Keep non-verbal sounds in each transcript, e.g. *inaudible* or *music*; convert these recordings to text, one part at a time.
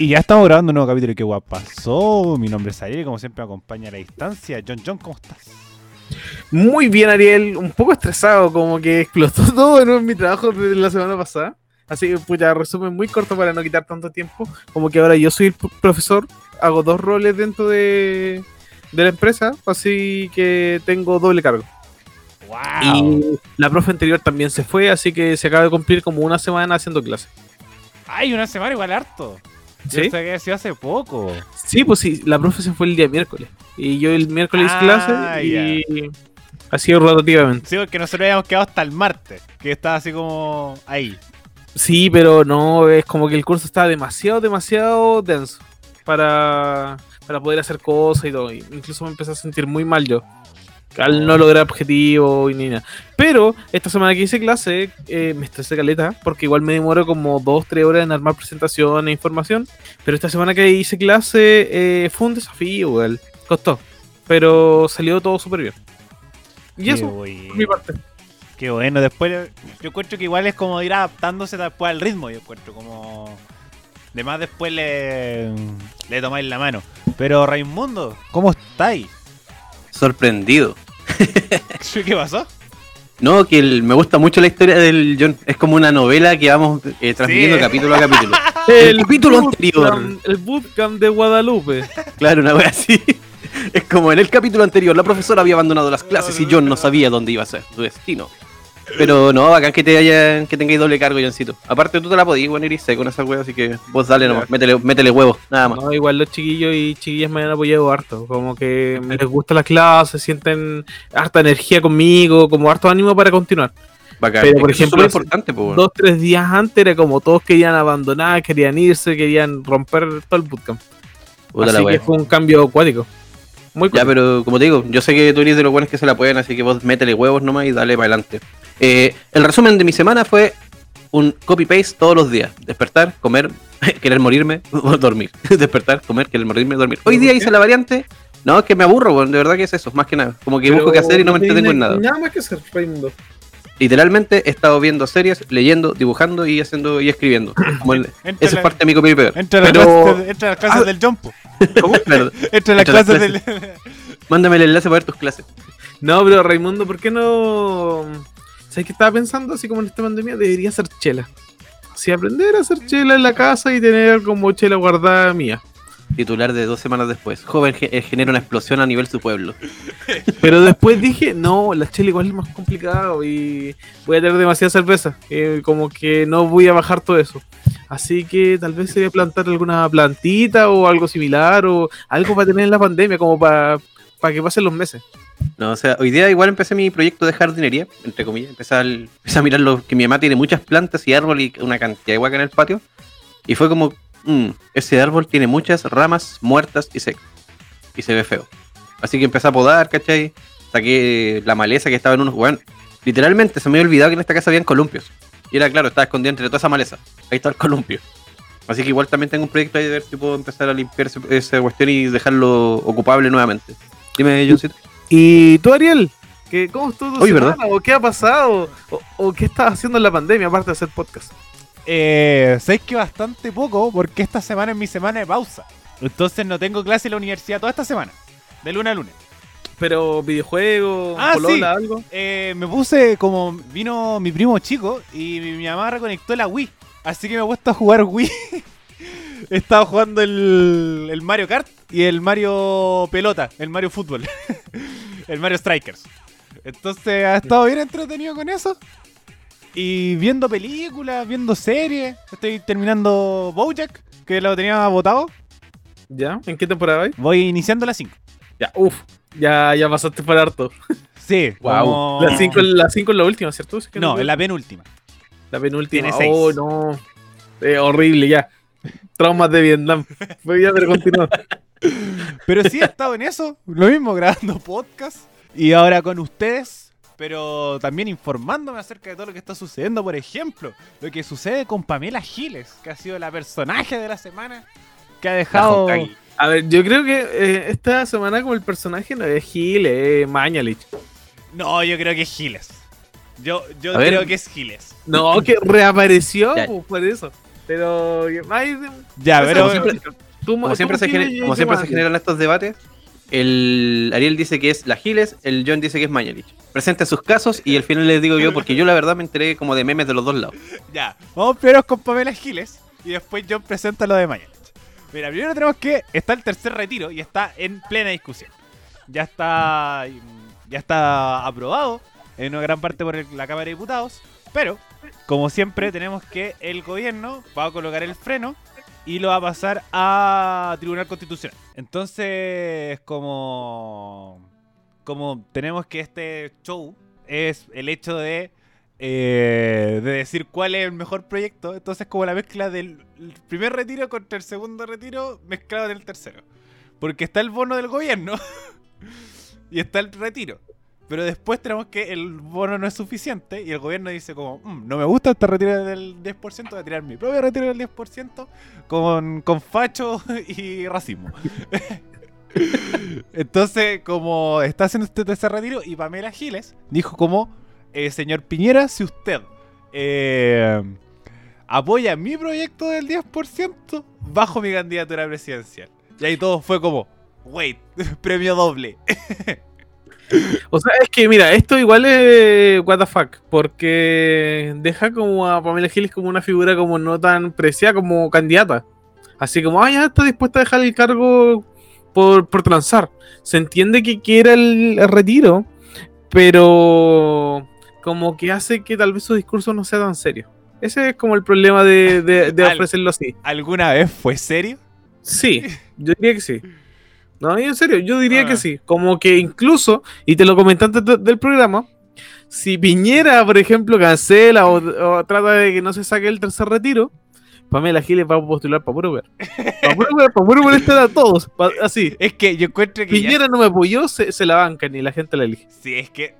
Y ya estamos grabando un nuevo capítulo de ¿Qué guapa pasó? Mi nombre es Ariel, como siempre me acompaña a la distancia. John John, ¿cómo estás? Muy bien, Ariel. Un poco estresado, como que explotó *laughs* todo en mi trabajo de la semana pasada. Así que, pucha, resumen muy corto para no quitar tanto tiempo. Como que ahora yo soy el profesor, hago dos roles dentro de, de la empresa, así que tengo doble cargo. ¡Wow! Y la profe anterior también se fue, así que se acaba de cumplir como una semana haciendo clase. ¡Ay, una semana igual harto! ¿Sí? Yo que ha sido hace poco. Sí, pues sí, la profe se fue el día miércoles. Y yo el miércoles Ah, clase y ha sido rotativamente. Sí, porque nosotros habíamos quedado hasta el martes, que estaba así como ahí. Sí, pero no, es como que el curso estaba demasiado, demasiado denso para, para poder hacer cosas y todo. Incluso me empecé a sentir muy mal yo. Al no lograr objetivo y ni nada. Pero esta semana que hice clase eh, me estresé caleta porque igual me demoro como 2-3 horas en armar presentación e información. Pero esta semana que hice clase eh, fue un desafío, igual. Costó. Pero salió todo súper bien. Y Qué eso, bueno. por mi parte. Qué bueno, después yo encuentro que igual es como ir adaptándose después al ritmo, yo encuentro como... Además después le, le tomáis la mano. Pero Raimundo, ¿cómo estáis? Sorprendido. *laughs* ¿Qué pasó? No, que el- me gusta mucho la historia del John. Es como una novela que vamos eh, transmitiendo Sí. capítulo a capítulo. *laughs* El capítulo anterior. bootcamp- El bootcamp de Guadalupe. Claro, una wea así. *laughs* Es como en el capítulo anterior, la profesora había abandonado las clases y John no sabía dónde iba a ser su destino. Pero no, bacán que te hayan, que tengáis doble cargo, Johncito. Aparte tú te la podías poner y sé con esa wea, así que vos dale nomás, métele, métele huevos, nada más. No, igual los chiquillos y chiquillas me han apoyado harto. Como que me les gusta la clase, sienten harta energía conmigo, como harto ánimo para continuar. Bacán. pero, Es por que eso es ejemplo, importante, pues. Dos, tres días antes era como todos querían abandonar, querían irse, querían romper todo el bootcamp. Puta Así que fue un cambio acuático. Muy Ya, pero como te digo, yo sé que tú eres de los buenos que se la pueden, así que vos métele huevos nomás y dale para adelante. Eh, el resumen de mi semana fue un copy-paste todos los días. Despertar, comer, *laughs* querer morirme, *laughs* dormir. Despertar, comer, querer morirme, dormir. Hoy ¿Pero día hice la variante. No, es que me aburro, de verdad que es eso, más que nada. Como que busco qué hacer y no me entretengo en nada. Nada más que hacer, Raimundo. Literalmente he estado viendo series, leyendo, dibujando y haciendo y escribiendo. Como el- esa la- es parte de mi copy paste. Entre las Pero, clases, entre las clases Ah. del jump. ¿cómo? Claro. Las *laughs* Entre las clases del... Mándame el enlace para ver tus clases. No, pero Raimundo, ¿por qué no...? ¿Sabes qué estaba pensando? Así como en esta pandemia, debería hacer chela. Así aprender a hacer chela en la casa y tener como chela guardada mía. Titular de dos semanas después. Joven ge- eh, genera una explosión a nivel su pueblo. *laughs* Pero después dije, no, la chela igual es más complicado y voy a tener demasiada cerveza. eh, como que no voy a bajar todo eso. Así que tal vez sería plantar alguna plantita o algo similar o algo para tener en la pandemia, como para, para que pasen los meses. No, o sea, hoy día igual empecé mi proyecto de jardinería, entre comillas. Empecé a, empecé a mirar lo que mi mamá tiene muchas plantas y árboles y una cantidad de hueca en el patio. Y fue como, "Mm, ese árbol tiene muchas ramas muertas y secas. Y se ve feo. Así que empecé a podar, ¿cachai? Saqué la maleza que estaba en unos. Bueno, literalmente se me había olvidado que en esta casa habían columpios. Y era claro, estaba escondido entre toda esa maleza. Ahí está el columpio. Así que igual también tengo un proyecto ahí de ver si puedo empezar a limpiar esa cuestión y dejarlo ocupable nuevamente. Dime, Johncito. ¿Y tú, Ariel? ¿Qué, ¿Cómo estuvo tu Oye, semana? ¿verdad? ¿O qué ha pasado? ¿O, o qué estás haciendo en la pandemia aparte de hacer podcast? Eh, sabéis que bastante poco porque esta semana es mi semana de pausa. Entonces no tengo clase en la universidad toda esta semana. De lunes a lunes. Pero videojuegos, Ah, sí. algo. Eh, me puse como vino mi primo chico y mi, mi mamá reconectó la Wii. Así que me he puesto a jugar Wii. *laughs* He estado jugando el, el Mario Kart y el Mario Pelota, el Mario Fútbol. *laughs* el Mario Strikers. Entonces ha estado bien entretenido con eso. Y viendo películas, viendo series. Estoy terminando Bojack, que lo tenía votado. ¿Ya? ¿En qué temporada vais? Voy iniciando la 5. Ya, uff. Ya, ya pasaste por harto. *laughs* Sí, como- La 5 la es la última, ¿cierto? Que No, en la penúltima. La penúltima. Tiene seis. Oh, no. Eh, horrible, ya. Traumas de Vietnam. *laughs* Voy a ver, continúa. Pero sí he estado en eso, lo mismo, grabando podcast. Y ahora con ustedes, pero también informándome acerca de todo lo que está sucediendo. Por ejemplo, lo que sucede con Pamela Giles, que ha sido la personaje de la semana, que ha dejado... A ver, yo creo que eh, esta semana como el personaje no es Gil, es Mañalich. No, yo creo que es Giles. Yo, yo ver. creo que es Giles. No, que reapareció, pues, por eso. Pero. ay, Ya, pero. como siempre- tú- Como siempre, se, tienes gener- que como siempre se quemar. generan estos debates, el Ariel dice que es la Giles, el John dice que es Mañalich. Presenta sus casos y al final les digo yo, porque yo la verdad me enteré como de memes de los dos lados. *laughs* Ya, vamos primero con Pamela Giles y después John presenta lo de Mañana. Mira, primero tenemos que está el tercer retiro y está en plena discusión. Ya está ya está aprobado en una gran parte por la Cámara de Diputados, pero como siempre tenemos que el gobierno va a colocar el freno y lo va a pasar a Tribunal Constitucional. Entonces, como como tenemos que este show es el hecho de eh, de decir cuál es el mejor proyecto. Entonces, como la mezcla del el primer retiro contra el segundo retiro mezclado en el tercero. Porque está el bono del gobierno *laughs* y está el retiro. Pero después tenemos que el bono no es suficiente y el gobierno dice como, "Mm, no me gusta este retiro del 10%, voy a tirar mi propio retiro del 10% con, con facho *laughs* y racismo. *laughs* Entonces, como está haciendo este tercer retiro y Pamela Giles dijo como, eh, señor Piñera, si usted eh, apoya mi proyecto del 10%, bajo mi candidatura presidencial. Y ahí todo fue como, wait, *laughs* premio doble. O sea, es que mira, esto igual es what the fuck, porque deja como a Pamela Giles como una figura como no tan preciada como candidata. Así como, ah, ya está dispuesta a dejar el cargo por, por transar. Se entiende que quiera el, retiro, pero como que hace que tal vez su discurso no sea tan serio. Ese es como el problema de, de- de *laughs* ofrecerlo así. ¿Alguna vez fue serio? Sí, *laughs* yo diría que sí. No, y en serio, yo diría Ah. que sí. Como que incluso, y te lo comenté antes de- del programa, si Piñera, por ejemplo, cancela o, o trata de que no se saque el tercer retiro, Pamela Giles va a postular para puro ver. Para puro ver, para puro molestar a todos. pa- así. Es que yo encuentro que... ya- Piñera no me apoyó, se, se la bancan y la gente la elige. Sí, es que.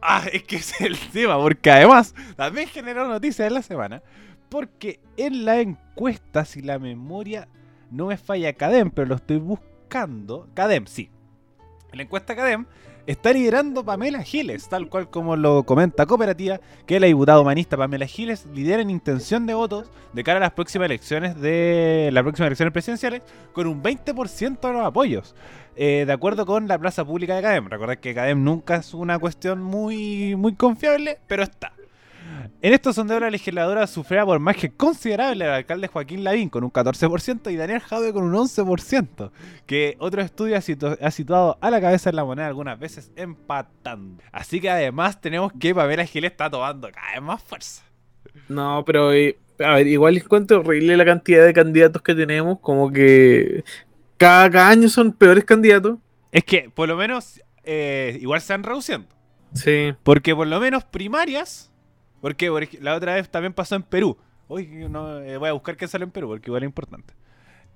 Ah, es que es el tema, porque además también generó noticias en la semana. Porque en la encuesta, si la memoria no me falla Cadem, pero lo estoy buscando. Cadem, sí. La encuesta Cadem está liderando Pamela Giles, tal cual como lo comenta Cooperativa, que la diputada humanista Pamela Giles lidera en intención de votos de cara a las próximas elecciones de las próximas elecciones presidenciales con un 20% de los apoyos. Eh, de acuerdo con la plaza pública de Cadem. Recordad que Cadem nunca es una cuestión muy, muy confiable, pero está. En estos sondeos la legisladora sufría por más que considerable al alcalde Joaquín Lavín con un 14% y Daniel Jadwe con un 11%, que otro estudio ha, situ- ha situado a la cabeza en la moneda algunas veces empatando. Así que además tenemos que Pamela Giles está tomando cada vez más fuerza. No, pero eh, a ver, igual encuentro horrible la cantidad de candidatos que tenemos. Como que cada, cada año son peores candidatos. Es que por lo menos eh, igual se van reduciendo. Sí. Porque por lo menos primarias. Porque la otra vez también pasó en Perú. Hoy eh, voy a buscar qué sale en Perú, porque igual es importante.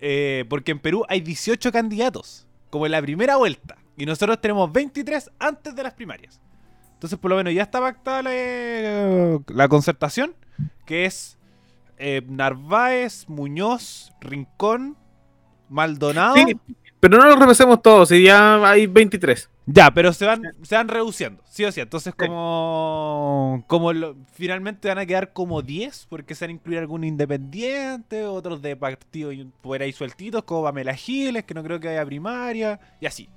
Eh, porque en Perú hay 18 candidatos, como en la primera vuelta. Y nosotros tenemos 23 antes de las primarias. Entonces, por lo menos ya está pactada la, la concertación, que es eh, Narváez, Muñoz, Rincón, Maldonado. Pero no los repasemos todos, y ya hay 23. Ya, pero se van, se van reduciendo, sí o sí. Entonces, como, como lo- finalmente van a quedar como 10, porque se van a incluir algunos independientes, otros de partidos y por ahí sueltitos, como Pamela Giles, que no creo que haya primaria, y así.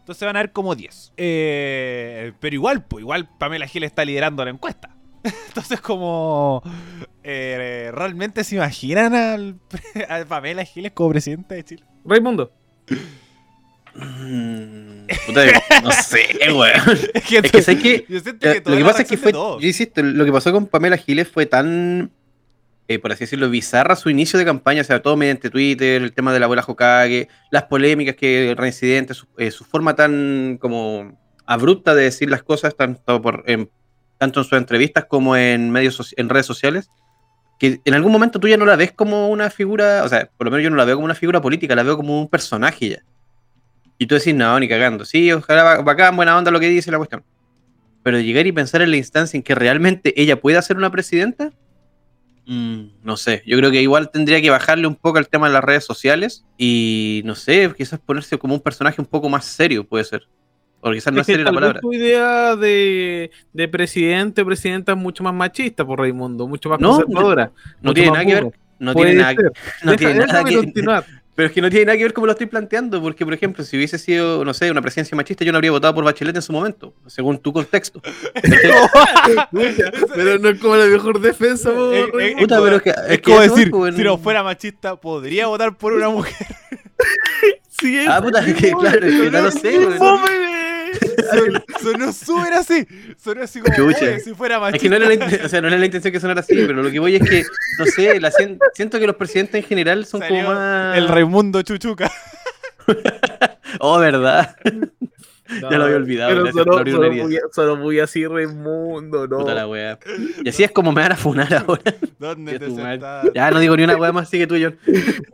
Entonces van a haber como 10. Eh, pero igual, pues igual Pamela Giles está liderando la encuesta. *laughs* Entonces, como eh, realmente se imaginan al, *laughs* a Pamela Giles como presidenta de Chile. Raimundo. Mm, puta, no sé, weón. *laughs* Es que, Es que sé que yo siento que lo que pasa es que fue, yo insisto, lo que pasó con Pamela Giles fue tan, eh, por así decirlo, bizarra su inicio de campaña, o sea, todo mediante Twitter, el tema de la abuela Hokage, las polémicas que el reincidente, su, eh, su forma tan como abrupta de decir las cosas, tanto, por, en, tanto en sus entrevistas como en medios en redes sociales, que en algún momento tú ya no la ves como una figura, o sea, por lo menos yo no la veo como una figura política, la veo como un personaje ya. Y tú decís, no, ni cagando. Sí, ojalá ba- bacán, buena onda lo que dice la cuestión. Pero llegar y pensar en la instancia en que realmente ella pueda ser una presidenta, mm, no sé. Yo creo que igual tendría que bajarle un poco al tema de las redes sociales y, no sé, quizás ponerse como un personaje un poco más serio, puede ser. O quizás no Es seria la palabra. tu idea de, de presidente o presidenta es mucho más machista por Raimundo, mucho más No, conservadora. No mucho tiene nada que ver. no tiene nada, no tiene nada que, continuar. *laughs* Pero es que no tiene nada que ver cómo lo estoy planteando, porque, por ejemplo, si hubiese sido, no sé, una presidencia machista, yo no habría votado por Bachelet en su momento, según tu contexto. *laughs* Pero no es como la mejor defensa, Eh, eh, eh, Puta, como- pero es que- es es que como decir, pues, si no- no fuera machista, podría votar por una mujer. Sí, es- Ah, puta, *laughs* es que claro, es que no lo sé. Fome. Sonó, súper así. Sonó así como Chucha. "Oye, si fuera machista. Es que no era, la, o sea, no era la intención que sonara así, pero lo que voy es que, no sé, la siento que los presidentes en general son Salió como más... El Raimundo Chuchuca. *laughs* Oh, ¿verdad? Ya lo había olvidado, Pero solo, solo, muy, solo muy así, Raimundo, no. Puta la wea. Y así es como me van a funar ahora. ¿Dónde Ya te sentás? Ya no digo ni una wea más, sigue tú, John.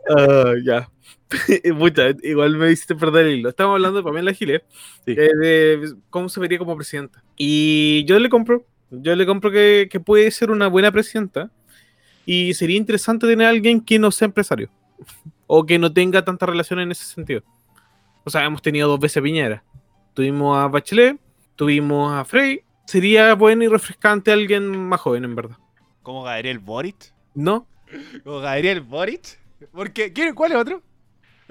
Ah, ya. *laughs* Puta, igual me hiciste perder el hilo. Estamos hablando de Pamela Giles, Sí. eh, de cómo se vería como presidenta. Y yo le compro, yo le compro que, que puede ser una buena presidenta. Y sería interesante tener a alguien que no sea empresario. O que no tenga tanta relación en ese sentido. O sea, hemos tenido dos veces a Piñera. Tuvimos a Bachelet, tuvimos a Frey. Sería bueno y refrescante alguien más joven, en verdad. ¿Como Gabriel Boric? ¿No? ¿Como Gabriel Boric? Porque, ¿quién- ¿cuál es otro?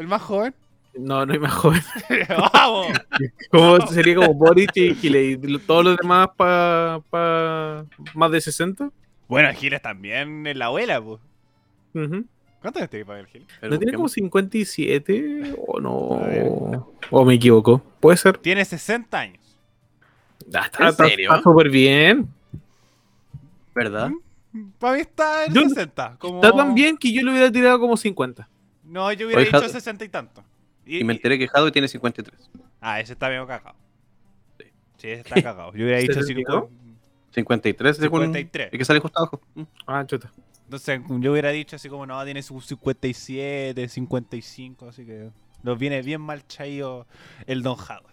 ¿El más joven? No, no hay más joven. ¡Vamos! *laughs* *laughs* Como, sería como Boric y Giles. Y todos los demás para pa más de 60. Bueno, Giles también es la abuela, pues. Ujú. ¿Cuántos años tiene Pamela Giles? Pero ¿No tiene como busquemos. 57 o no? ¿O me equivoco? Puede ser. Tiene 60 años. Ah, está ¿En está- serio? está súper bien. ¿Verdad? Para mí está en Yo- 60. Como... Está tan bien que yo le hubiera tirado como 50. No, yo hubiera dicho 60 y tanto. Y, Y me enteré que Jado tiene 53. Ah, ese está medio cagado. Sí, ese está cagado. Yo hubiera dicho ¿Se te 50. 53 según 53. el que sale justo abajo. Mm. Ah, chuta. Entonces, yo hubiera dicho así como, no, tiene sus 57, 55, así que nos viene bien mal chaído el Don Jado.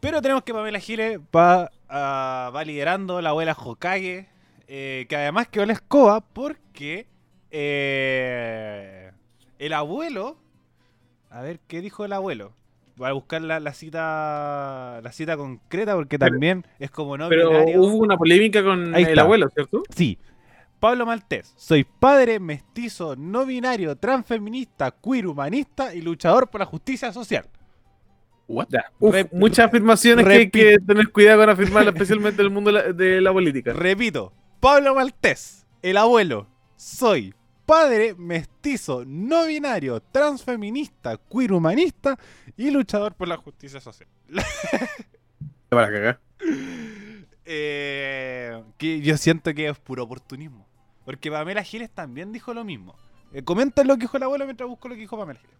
Pero tenemos que Pamela Giles va, ah, va liderando la abuela Hokage, eh, que además quedó la escoba porque eh, el abuelo, a ver, ¿qué dijo el abuelo? Voy a buscar la, la cita la cita concreta porque Pero- también es como no Pero binario. hubo una polémica con Ahí el está. abuelo, ¿cierto? Sí. Pablo Maltés, soy padre, mestizo, no binario, transfeminista, queer, humanista y luchador por la justicia social. What? Uf, Rep- muchas afirmaciones que hay que tener cuidado con afirmarlas, especialmente en el mundo de la, de la política. Repito, Pablo Maltés, el abuelo, soy padre, mestizo, no binario, transfeminista, queer, humanista y luchador por la justicia social. *laughs* Para cagar. Eh, que yo siento que es puro oportunismo. Porque Pamela Giles también dijo lo mismo. Eh, comenta lo que dijo el abuelo mientras busco lo que dijo Pamela Giles.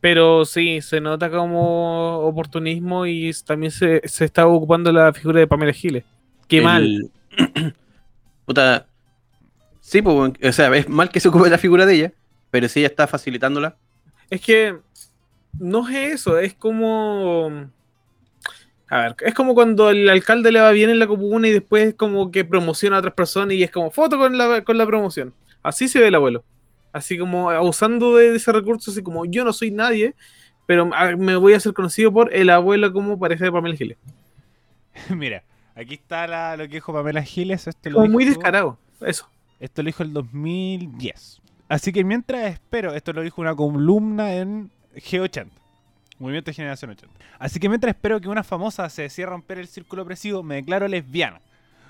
Pero sí, se nota como oportunismo y también se, se está ocupando la figura de Pamela Giles. Qué El- mal. *clears throat* Puta. Sí, pues, o sea, es mal que se ocupe la figura de ella, pero si ella está facilitándola. Es que no es eso, es como. A ver, es como cuando el alcalde le va bien en la comuna y después como que promociona a otras personas y es como foto con la, con la promoción. Así se ve el abuelo. Así como abusando de ese recurso, así como yo no soy nadie, pero me voy a hacer conocido por el abuelo como pareja de Pamela Giles. *laughs* Mira, aquí está la- lo que dijo Pamela Giles. Esto lo Como muy descarado, eso. Esto lo dijo el 2010. Así que mientras espero, esto lo dijo una columna en G80, Movimiento de Generación 80. Así que mientras espero que una famosa se decida romper el círculo opresivo, me declaro lesbiana.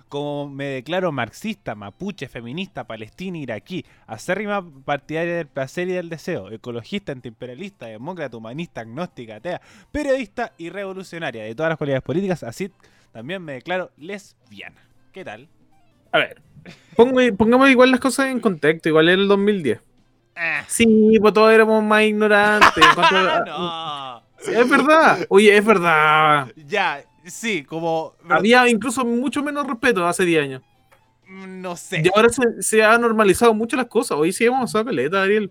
Como me declaro marxista, mapuche, feminista, palestina, iraquí, acérrima partidaria del placer y del deseo, ecologista, antiimperialista, demócrata, humanista, agnóstica, atea, periodista y revolucionaria de todas las cualidades políticas, así también me declaro lesbiana. ¿Qué tal? A ver, pongo- pongamos igual las cosas en contexto, igual era el 2010. Ah, Sí, pues todos éramos más ignorantes. *laughs* a- no. Sí, Es verdad, oye, es verdad. Ya, sí, como. Había incluso mucho menos respeto hace 10 años. mm, No sé. Y ahora se, se ha normalizado mucho las cosas. Hoy sí hemos avanzado caleta, Ariel.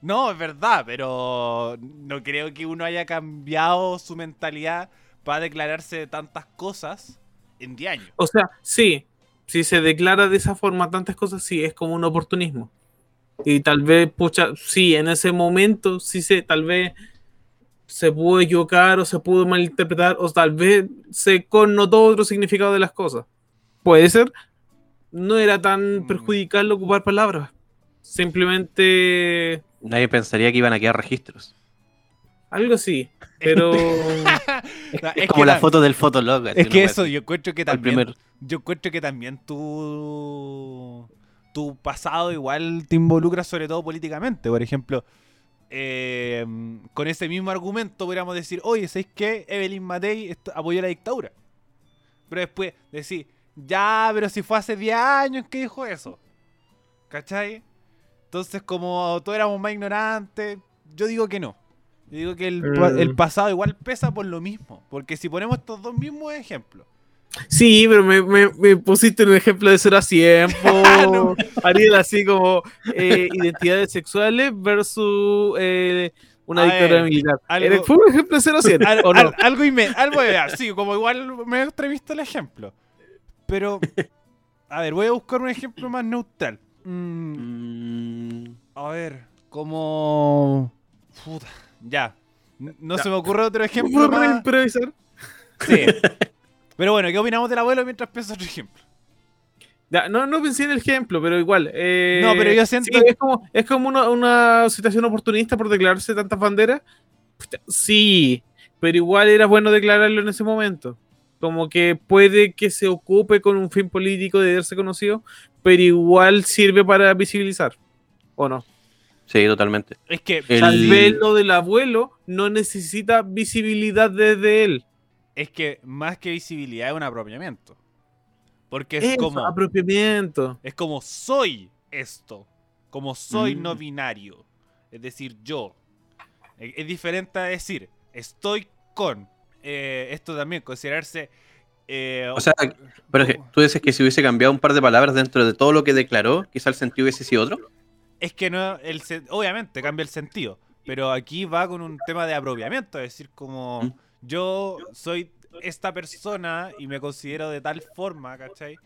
No, es verdad, pero no creo que uno haya cambiado su mentalidad para declararse de tantas cosas en 10 años. O sea, sí, si se declara de esa forma tantas cosas, sí, es como un oportunismo. Y tal vez, pucha, sí, en ese momento, sí se, tal vez se pudo equivocar o se pudo malinterpretar o tal vez se connotó otro significado de las cosas. Puede ser. No era tan Mm. perjudicial ocupar palabras. Simplemente Nadie pensaría que iban a quedar registros. Algo así. *laughs* Pero *laughs* Es, Es que como la foto del fotolog. Es que eso, yo encuentro que también. primer. Yo encuentro que también tu. Tu pasado igual te involucra, sobre todo políticamente. Por ejemplo, eh, con ese mismo argumento podríamos decir: Oye, ¿sabéis qué? Evelyn Matei apoyó la dictadura. Pero después decir: Ya, pero si fue hace 10 años que dijo eso. ¿Cachai? Entonces, como todos éramos más ignorantes, yo digo que no. Yo digo que el, Mm. el pasado igual pesa por lo mismo. Porque si ponemos estos dos mismos ejemplos, sí, pero me, me- me pusiste un ejemplo de 0 a 100, *laughs* po. No. Ariel, así como eh, identidades sexuales versus eh, una A dictadura ver, militar. algo- Fue un ejemplo de 0 a 100, *laughs* Al- ¿o no? al- algo y me, algo de sí, como igual me he visto el ejemplo. Pero, a ver, voy a buscar un ejemplo más neutral. Mm, Mm, a ver, como. Puta, ya. No se me ocurre otro ejemplo ¿Puedo más. improvisar? Sí. *laughs* Pero bueno, ¿qué opinamos del abuelo mientras pienso otro ejemplo? Ya, no, no pensé en el ejemplo, pero igual. eh, No, pero yo siento sí, es como, es como una, una situación oportunista por declararse tantas banderas. Sí, pero igual era bueno declararlo en ese momento. Como que puede que se ocupe con un fin político de darse conocido, pero igual sirve para visibilizar. ¿O no? Sí, totalmente. Es que, El- Tal vez lo del abuelo no necesita visibilidad desde él. es que más que visibilidad es un apropiamiento. Porque es Es como. apropiamiento. Es como soy esto. Como soy Mm. no binario. Es decir, yo. Es es diferente a decir, estoy con. Eh, esto también, considerarse. eh, O sea, Pero tú dices que si hubiese cambiado un par de palabras dentro de todo lo que declaró, quizá el sentido hubiese sido otro. Es que no. El, obviamente cambia el sentido. Pero aquí va con un tema de apropiamiento. Es decir, como Mm. yo soy esta persona y me considero de tal forma, ¿cachai?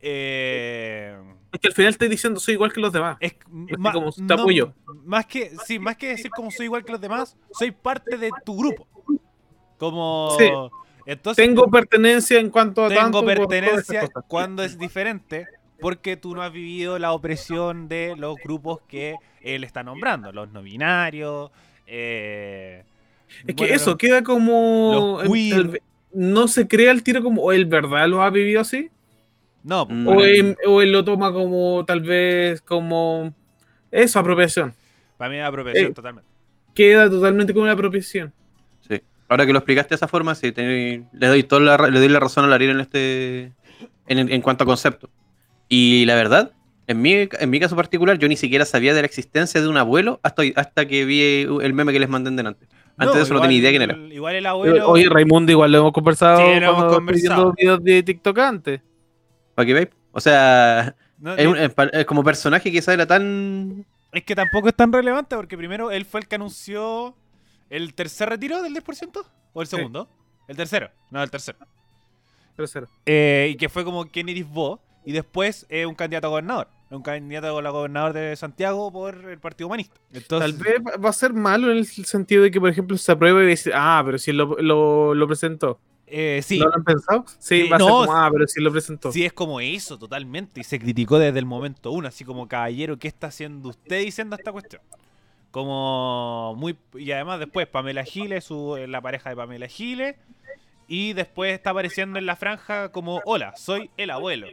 Eh, Es que al final estoy diciendo soy igual que los demás. Es que ma- como te apoyo. Más que, sí, más que decir como soy igual que los demás, soy parte de tu grupo. Como. Sí. Entonces, Tengo pertenencia en cuanto a tengo tanto. pertenencia cuando es diferente, porque tú no has vivido la opresión de los grupos que él está nombrando, los no binarios. eh, Es que bueno, eso queda como. los queer. el- no se crea el tiro como. ¿O él verdad lo ha vivido así? No, Mm. O él, o él lo toma como tal vez como. Eso, apropiación. para mí es apropiación eh, totalmente. Queda totalmente como una apropiación. Sí. Ahora que lo explicaste de esa forma, sí, te- le doy toda la, le doy la razón a Ariel en este. En, en cuanto a concepto. Y la verdad, en mi, en mi caso particular, yo ni siquiera sabía de la existencia de un abuelo hasta, hasta que vi el meme que les mandé en delante. Antes de eso no tenía idea quién era. Igual el abuelo. Oye, Raimundo, igual lo hemos conversado Sí, lo hemos conversado. videos de TikTok antes. ¿Para qué veis? O sea, no, es un- es pa- es como personaje quizás era tan. Es que tampoco es tan relevante porque primero él fue el que anunció el tercer retiro del 10% o el Sí. segundo. El tercero, no, el tercero. Tercero. Eh, y que fue como quién eres vos y después es un candidato a gobernador. Un candidato a la gobernador de Santiago por el Partido Humanista. Entonces, Tal vez va- a ser malo en el sentido de que, por ejemplo, se apruebe y dice, ah, pero si él lo, lo, lo presentó. eh, sí, ¿No lo han pensado? Sí, Sí, va a ser como, ah, pero si él lo presentó. sí es como eso totalmente. Y se criticó desde el momento uno, así como caballero, ¿qué está haciendo usted diciendo esta cuestión? Como muy. Y además después Pamela Giles, su, la pareja de Pamela Giles. Y después está apareciendo en la franja como: Hola, soy el abuelo.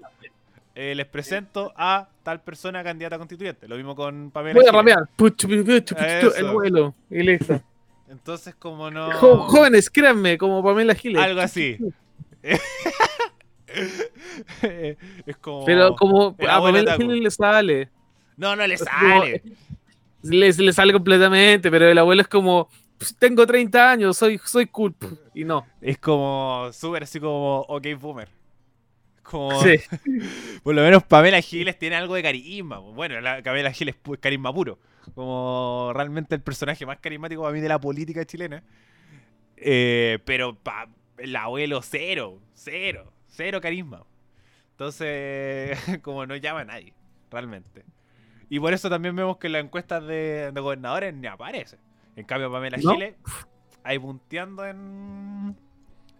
Eh, les presento a tal persona candidata constituyente. Lo mismo con Pamela Voy a Giles. rapear. Puchu, puchu, puchu, puchu, Eso. el vuelo. Y listo. Entonces, como no. Jo- jóvenes, créanme, como Pamela Giles. Algo así. *laughs* es como. Pero como a Pamela. Giles le sale. No, no le sale. Le, le sale completamente, pero el abuelo es como, "Pues, tengo 30 años, soy, soy cool. Y no. Es como súper así como OK Boomer. Como, Sí. *laughs* por lo menos Pamela Giles tiene algo de carisma. Bueno, la Pamela Giles es carisma puro. Como realmente el personaje más carismático para mí de la política chilena. Eh, pero pa- el abuelo cero, cero, cero carisma. Entonces, *laughs* como no llama a nadie, realmente. Y por eso también vemos que en las encuestas de, de gobernadores ni aparece. En cambio, Pamela ¿No? Giles, ahí punteando en,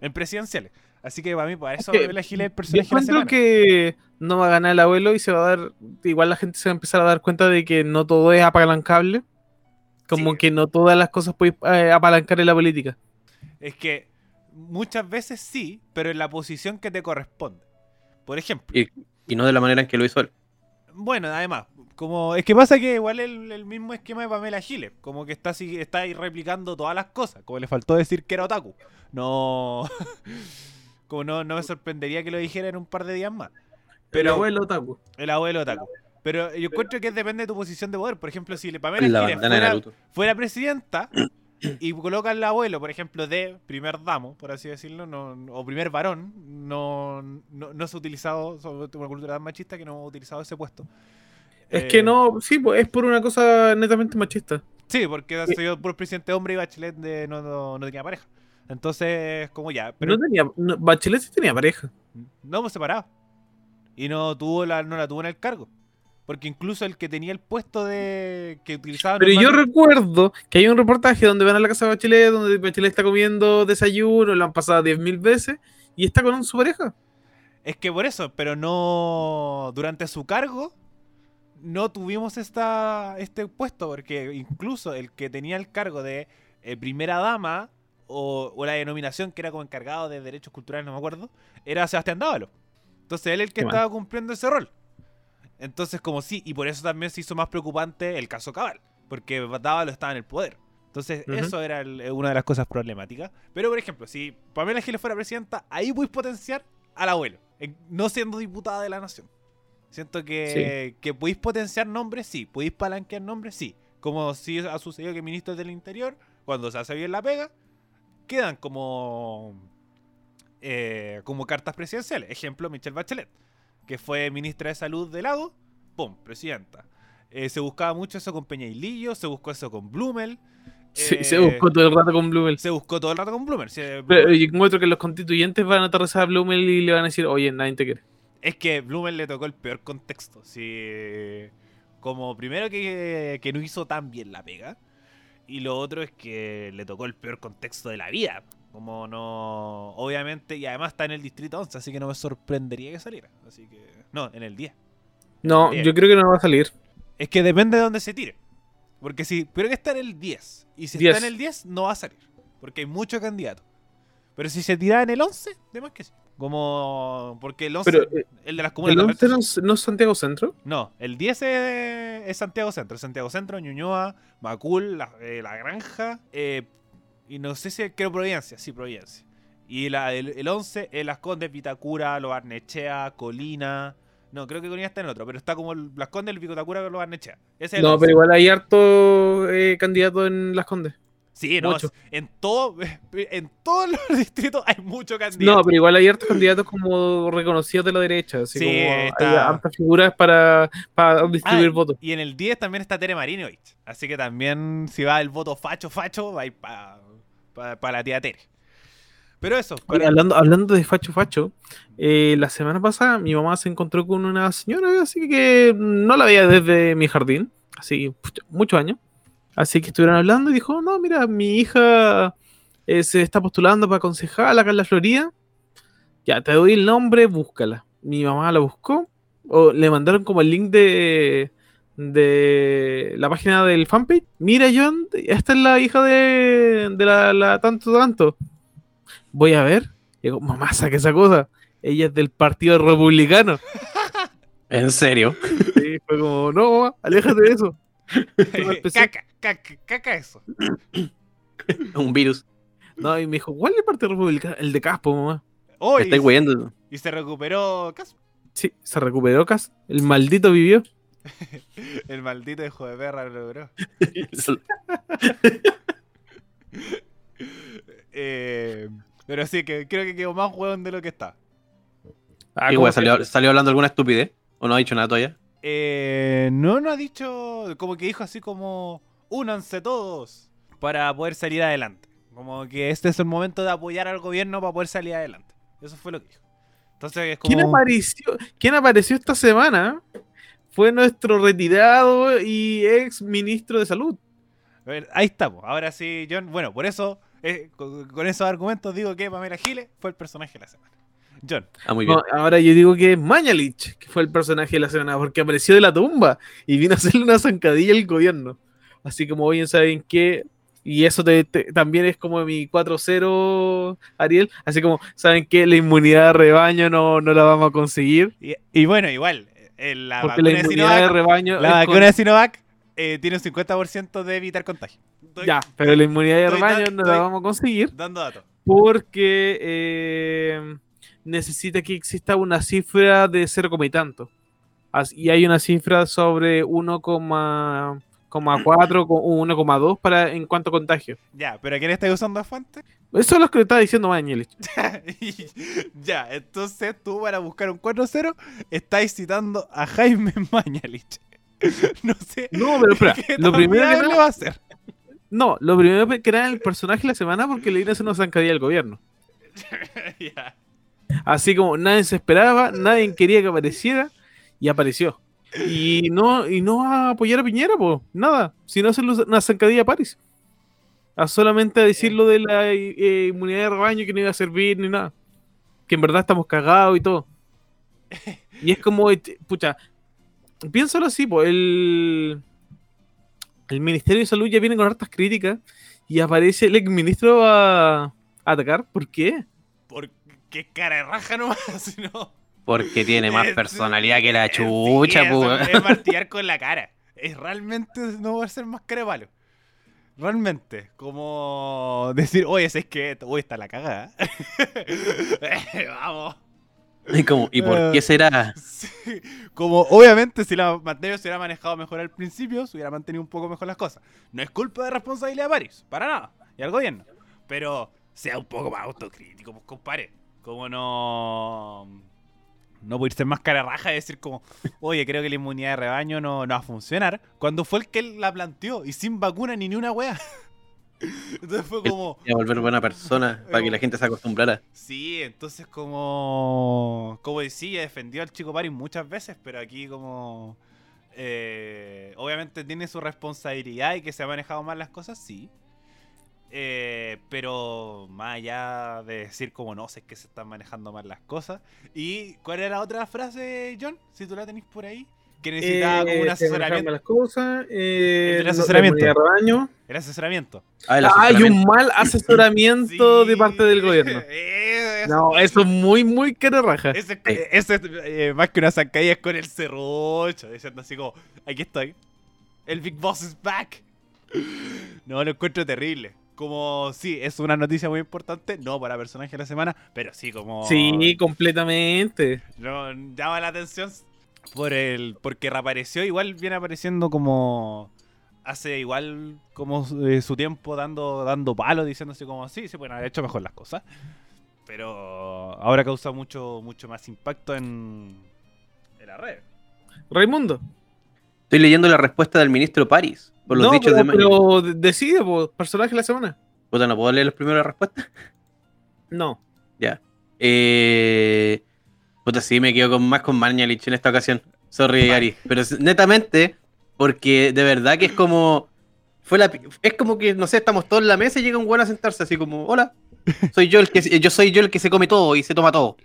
en presidenciales. Así que para mí, por eso que Pamela Giles es el Yo personaje la encuentro que no va a ganar el abuelo y se va a dar. Igual la gente se va a empezar a dar cuenta de que no todo es apalancable. Como Sí. que no todas las cosas puedes eh, apalancar en la política. Es que muchas veces sí, pero en la posición que te corresponde. Por ejemplo, Y, y no de la manera en que lo hizo él. bueno, además, como es que pasa que igual el, el mismo esquema de Pamela Giles, como que está así, está ahí replicando todas las cosas, como le faltó decir que era otaku. No, *laughs* como no, no me sorprendería que lo dijera en un par de días más. Pero Pero- abuelo otaku. El abuelo otaku. Pero yo encuentro que depende de tu posición de poder. Por ejemplo, si le Pamela La Giles fuera, presidenta y coloca al abuelo, por ejemplo, de primer damo, por así decirlo, no, o primer varón, no, no, no se ha utilizado, sobre una cultura tan machista que no ha utilizado ese puesto. Es Eh, que no, sí, pues es por una cosa netamente machista. Sí, porque ha sido por presidente hombre y Bachelet de, no, no, no tenía pareja. Entonces, como ya, pero no tenía, no- Bachelet sí tenía pareja. no hemos separado. Y no tuvo la, no la tuvo en el cargo. Porque incluso el que tenía el puesto de que utilizaba Pero yo recuerdo que hay un reportaje donde van a la casa de Bachelet, donde Bachelet está comiendo desayuno, lo han pasado 10.000 veces, y está con su pareja. Es que por eso, pero no. Durante su cargo, no tuvimos esta, este puesto, porque incluso el que tenía el cargo de eh, primera dama, o, o la denominación que era como encargado de derechos culturales, no me acuerdo, era Sebastián Dávalo. Entonces él el que Qué mal. estaba cumpliendo ese rol. Entonces, como sí, y por eso también se hizo más preocupante el caso Cabal, porque Dávalo estaba en el poder. Entonces, eso era el- una de las cosas problemáticas. Pero, por ejemplo, si Pamela Giles fuera presidenta, ahí voy a potenciar al abuelo, en- no siendo diputada de la nación. Siento que, que podéis potenciar nombres, sí. Podéis palanquear nombres, sí. Como sí ha sucedido que ministros del interior, cuando se hace bien la pega, quedan como, eh, como cartas presidenciales. Ejemplo, Michelle Bachelet, que fue ministra de salud de Lago, ¡pum! Presidenta. Eh, se buscaba mucho eso con Peña y Lillo, se buscó eso con Blumel. Sí, eh, se buscó todo el rato con Blumel. se buscó todo el rato con Blumel. Sí, Pero yo encuentro que los constituyentes van a aterrizar a Blumel y le van a decir, oye, nadie te quiere. Es que Blumel le tocó el peor contexto. Sí. Como primero que, que no hizo tan bien la pega. Y lo otro es que le tocó el peor contexto de la vida. Como no. Obviamente, y además está en el distrito 11, así que no me sorprendería que saliera. Así que. No, en el 10. No, Bien. yo creo que no va a salir. Es que depende de dónde se tire. Porque si. Pero que está en el 10. Y si 10. está en el 10, no va a salir. Porque hay muchos candidatos. Pero si se tira en el 11, de más que sí. Como. Porque el 11. Pero, eh, el de las comunas. ¿El de 11 Alberto- no, no es Santiago Centro? No, el 10 es, es Santiago Centro. Santiago Centro, Ñuñoa, Macul, La, eh, La Granja. eh, y no sé si creo Providencia. Sí, Providencia. Y la, el, el 11 es Las Condes, Vitacura, Lo Barnechea, Colina. No, creo que Colina está en otro, pero está como el- Las Condes, el Vitacura, Lo Barnechea. Ese es el No, 11. pero igual hay harto eh, candidato en Las Condes. Sí, no, mucho. en todo, *laughs* en todos los *laughs* distritos hay mucho candidato. No, pero igual hay hartos candidatos como reconocidos de la derecha. Así Sí, como está- hay hartas figuras para, para distribuir Ah, votos. Y en el 10 también está Tere Marinovich. Así que también, si va el voto facho, facho, va a ir para la tía Tere. Pero eso, para- hablando, hablando de facho facho, eh, la semana pasada mi mamá se encontró con una señora, así que no la veía desde mi jardín, así muchos años. Así que estuvieron hablando y dijo, no, mira, mi hija eh, se está postulando para concejal acá en la Florida. Ya, te doy el nombre, búscala. Mi mamá la buscó, o le mandaron como el link de, de la página del fanpage. Mira, John, esta es la hija de, de la, la tanto tanto. Voy a ver. Y digo, mamá, saca esa cosa. Ella es del Partido Republicano. *laughs* ¿En serio? Y fue como, no, mamá, aléjate de eso. Empecé- caca, caca, caca eso. *coughs* Un virus. No, y me dijo, ¿cuál es el Partido Republicano? El de Caspo, mamá. Oh, Me y, estáis weyendo. y se recuperó Cas- Sí, se recuperó Cas. El maldito vivió. *laughs* El maldito hijo de perra lo logró. *laughs* Eh, pero sí, que creo que quedó más hueón de lo que está. Ah, ¿Qué ¿cómo wea, se- salió, ¿Salió hablando alguna estupidez? ¿O no ha dicho nada todavía? Eh, no, no ha dicho, como que dijo así como, únanse todos para poder salir adelante. Como que este es el momento de apoyar al gobierno para poder salir adelante. Eso fue lo que dijo. Entonces es como... ¿Quién apareció, ¿Quién apareció esta semana? Fue nuestro retirado y ex ministro de salud. A ver, ahí estamos. Ahora sí, John. Bueno, por eso eh, con, con esos argumentos digo que Pamela Giles fue el personaje de la semana. John. Ah, muy bien. No, ahora yo digo que es Mañalich, que fue el personaje de la semana, porque apareció de la tumba y vino a hacerle una zancadilla al gobierno. Así como bien saben que. Y eso te- te- también es como mi 4-0, Ariel. Así como, ¿saben que La inmunidad de rebaño no, no la vamos a conseguir. Y, y bueno, igual, eh, la Porque vacuna la de inmunidad de Sinovac, rebaño. la vacuna con- de Sinovac eh, tiene un 50% de evitar contagio. Estoy Ya, pero la inmunidad de rebaño no la vamos a conseguir dando datos. porque eh, necesita que exista una cifra de 0, y tanto. Y hay una cifra sobre 1,4 o 1,2 para en cuanto a contagio. Ya, pero ¿a quién estáis usando de fuente? Eso es lo que estaba diciendo Mañelich. *laughs* ya, entonces tú para buscar un 4-0 estáis citando a Jaime Mañalich. *laughs* no sé. No, pero espera, lo primero que nada- va a ser. No, lo primero que era el personaje de la semana porque le vino a hacer una zancadilla al gobierno. *laughs* ya. Así como nadie se esperaba, nadie quería que apareciera y apareció. Y no, y no a apoyar a Piñera, pues, nada, sino hacerle una zancadilla a París. A solamente a decir lo de la eh, inmunidad de rebaño que no iba a servir ni nada. Que en verdad estamos cagados y todo. Y es como, eh, pucha, piénsalo así, pues, el, el Ministerio de Salud ya viene con hartas críticas y aparece el exministro a, a atacar. ¿Por qué? Porque cara de raja nomás, *laughs* no. Porque tiene más Es- personalidad que la es- chucha, sí, pues. es, *laughs* es martillar con la cara. Es realmente no va a ser más cara de palo. Realmente, como decir, oye, es que hoy está la cagada. *laughs* Vamos. Y, como, ¿Y por qué será? Sí, Como obviamente si la materia se hubiera manejado mejor al principio, se hubiera mantenido un poco mejor las cosas. No es culpa de responsabilidad de París, para nada, y al gobierno. Pero sea un poco más autocrítico, pues compadre. Como no... No puede ser más cara raja y decir como, oye, creo que la inmunidad de rebaño no, no va a funcionar. Cuando fue el que él la planteó y sin vacuna ni ni una wea. *laughs* Entonces fue como... A volver buena persona *laughs* para que la gente se acostumbrara. Sí, entonces como como decía, defendió al chico Paris muchas veces, pero aquí como eh, obviamente tiene su responsabilidad y que se ha manejado mal las cosas, sí. Eh, pero más allá de decir como no sé es que se están manejando mal las cosas. ¿Y cuál era la otra frase, John? Si tú la tenés por ahí. Que necesitaba como un Eh, asesoramiento. las cosas, eh, El asesoramiento. rebaño. Era asesoramiento. Ah, el Hay un mal asesoramiento *laughs* Sí. de parte del gobierno. *laughs* No, eso es muy, muy cara raja. Ese, ese, eh, más que una zancadilla es con el serrucho, diciendo así como, aquí estoy. El Big Boss is back. No, lo encuentro terrible. Como, sí, es una noticia muy importante, no para personaje de la semana, pero sí como... Sí, completamente. No, llama la atención por el porque reapareció, igual viene apareciendo como... Hace igual como eh, su tiempo dando dando palo, diciéndose como, sí, se pueden haber hecho mejor las cosas. Pero ahora causa mucho mucho más impacto en, en la red. Raimundo. Estoy leyendo la respuesta del ministro París por los no, dichos pero, de pero de- decide, po, personaje de la semana. Puta, ¿no puedo leer los primeros respuestas? *laughs* No. Ya. Eh... Puta, sí, me quedo con, más con Mañalich en esta ocasión. Sorry, Ari. Pero netamente, porque de verdad que es como. Fue la, es como que, no sé, estamos todos en la mesa y llega un weón a sentarse así como, hola. Soy yo el que se- yo soy yo el que se come todo y se toma todo.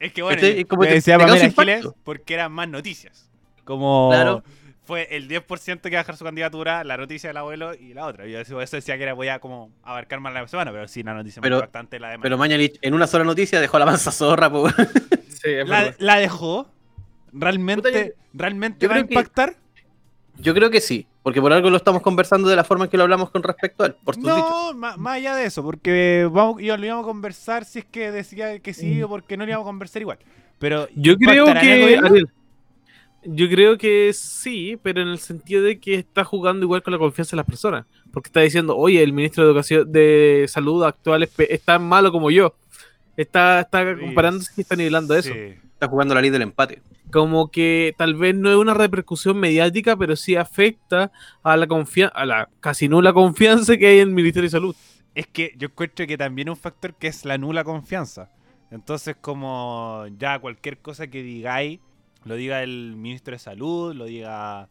Es que bueno, yo- Como te- decía te impacto. Giles porque eran más noticias. Como Claro. Fue el 10% que iba a dejar su candidatura, la noticia del abuelo y la otra. Yo eso eso decía que era voy a como abarcar más la semana, pero sí, la noticia Pero- más impactante es la de Pero Mañalich, en una sola noticia, dejó la mansa zorra, po. *laughs* Sí, es la, dejó. ¿Realmente, Puta, yo- ¿realmente yo va a que- impactar? Yo creo que sí, porque por algo lo estamos conversando de la forma en que lo hablamos con respecto a él, por tus dichos. No, más allá de eso, porque vamos, y lo íbamos a conversar si es que decía que sí o porque no lo íbamos a conversar igual. Pero Yo creo ¿impactará en el que. Yo creo que sí, pero en el sentido de que está jugando igual con la confianza de las personas. Porque está diciendo, oye, el ministro de Educación de Salud actual es, tan malo como yo. Está, está comparándose y está nivelando eso. Sí. Está jugando la ley del empate. Como que tal vez no es una repercusión mediática, pero sí afecta a la confianza, a la casi nula confianza que hay en el Ministerio de Salud. Es que yo encuentro que también un factor que es la nula confianza. Entonces, como ya cualquier cosa que digáis, lo diga el ministro de Salud, lo diga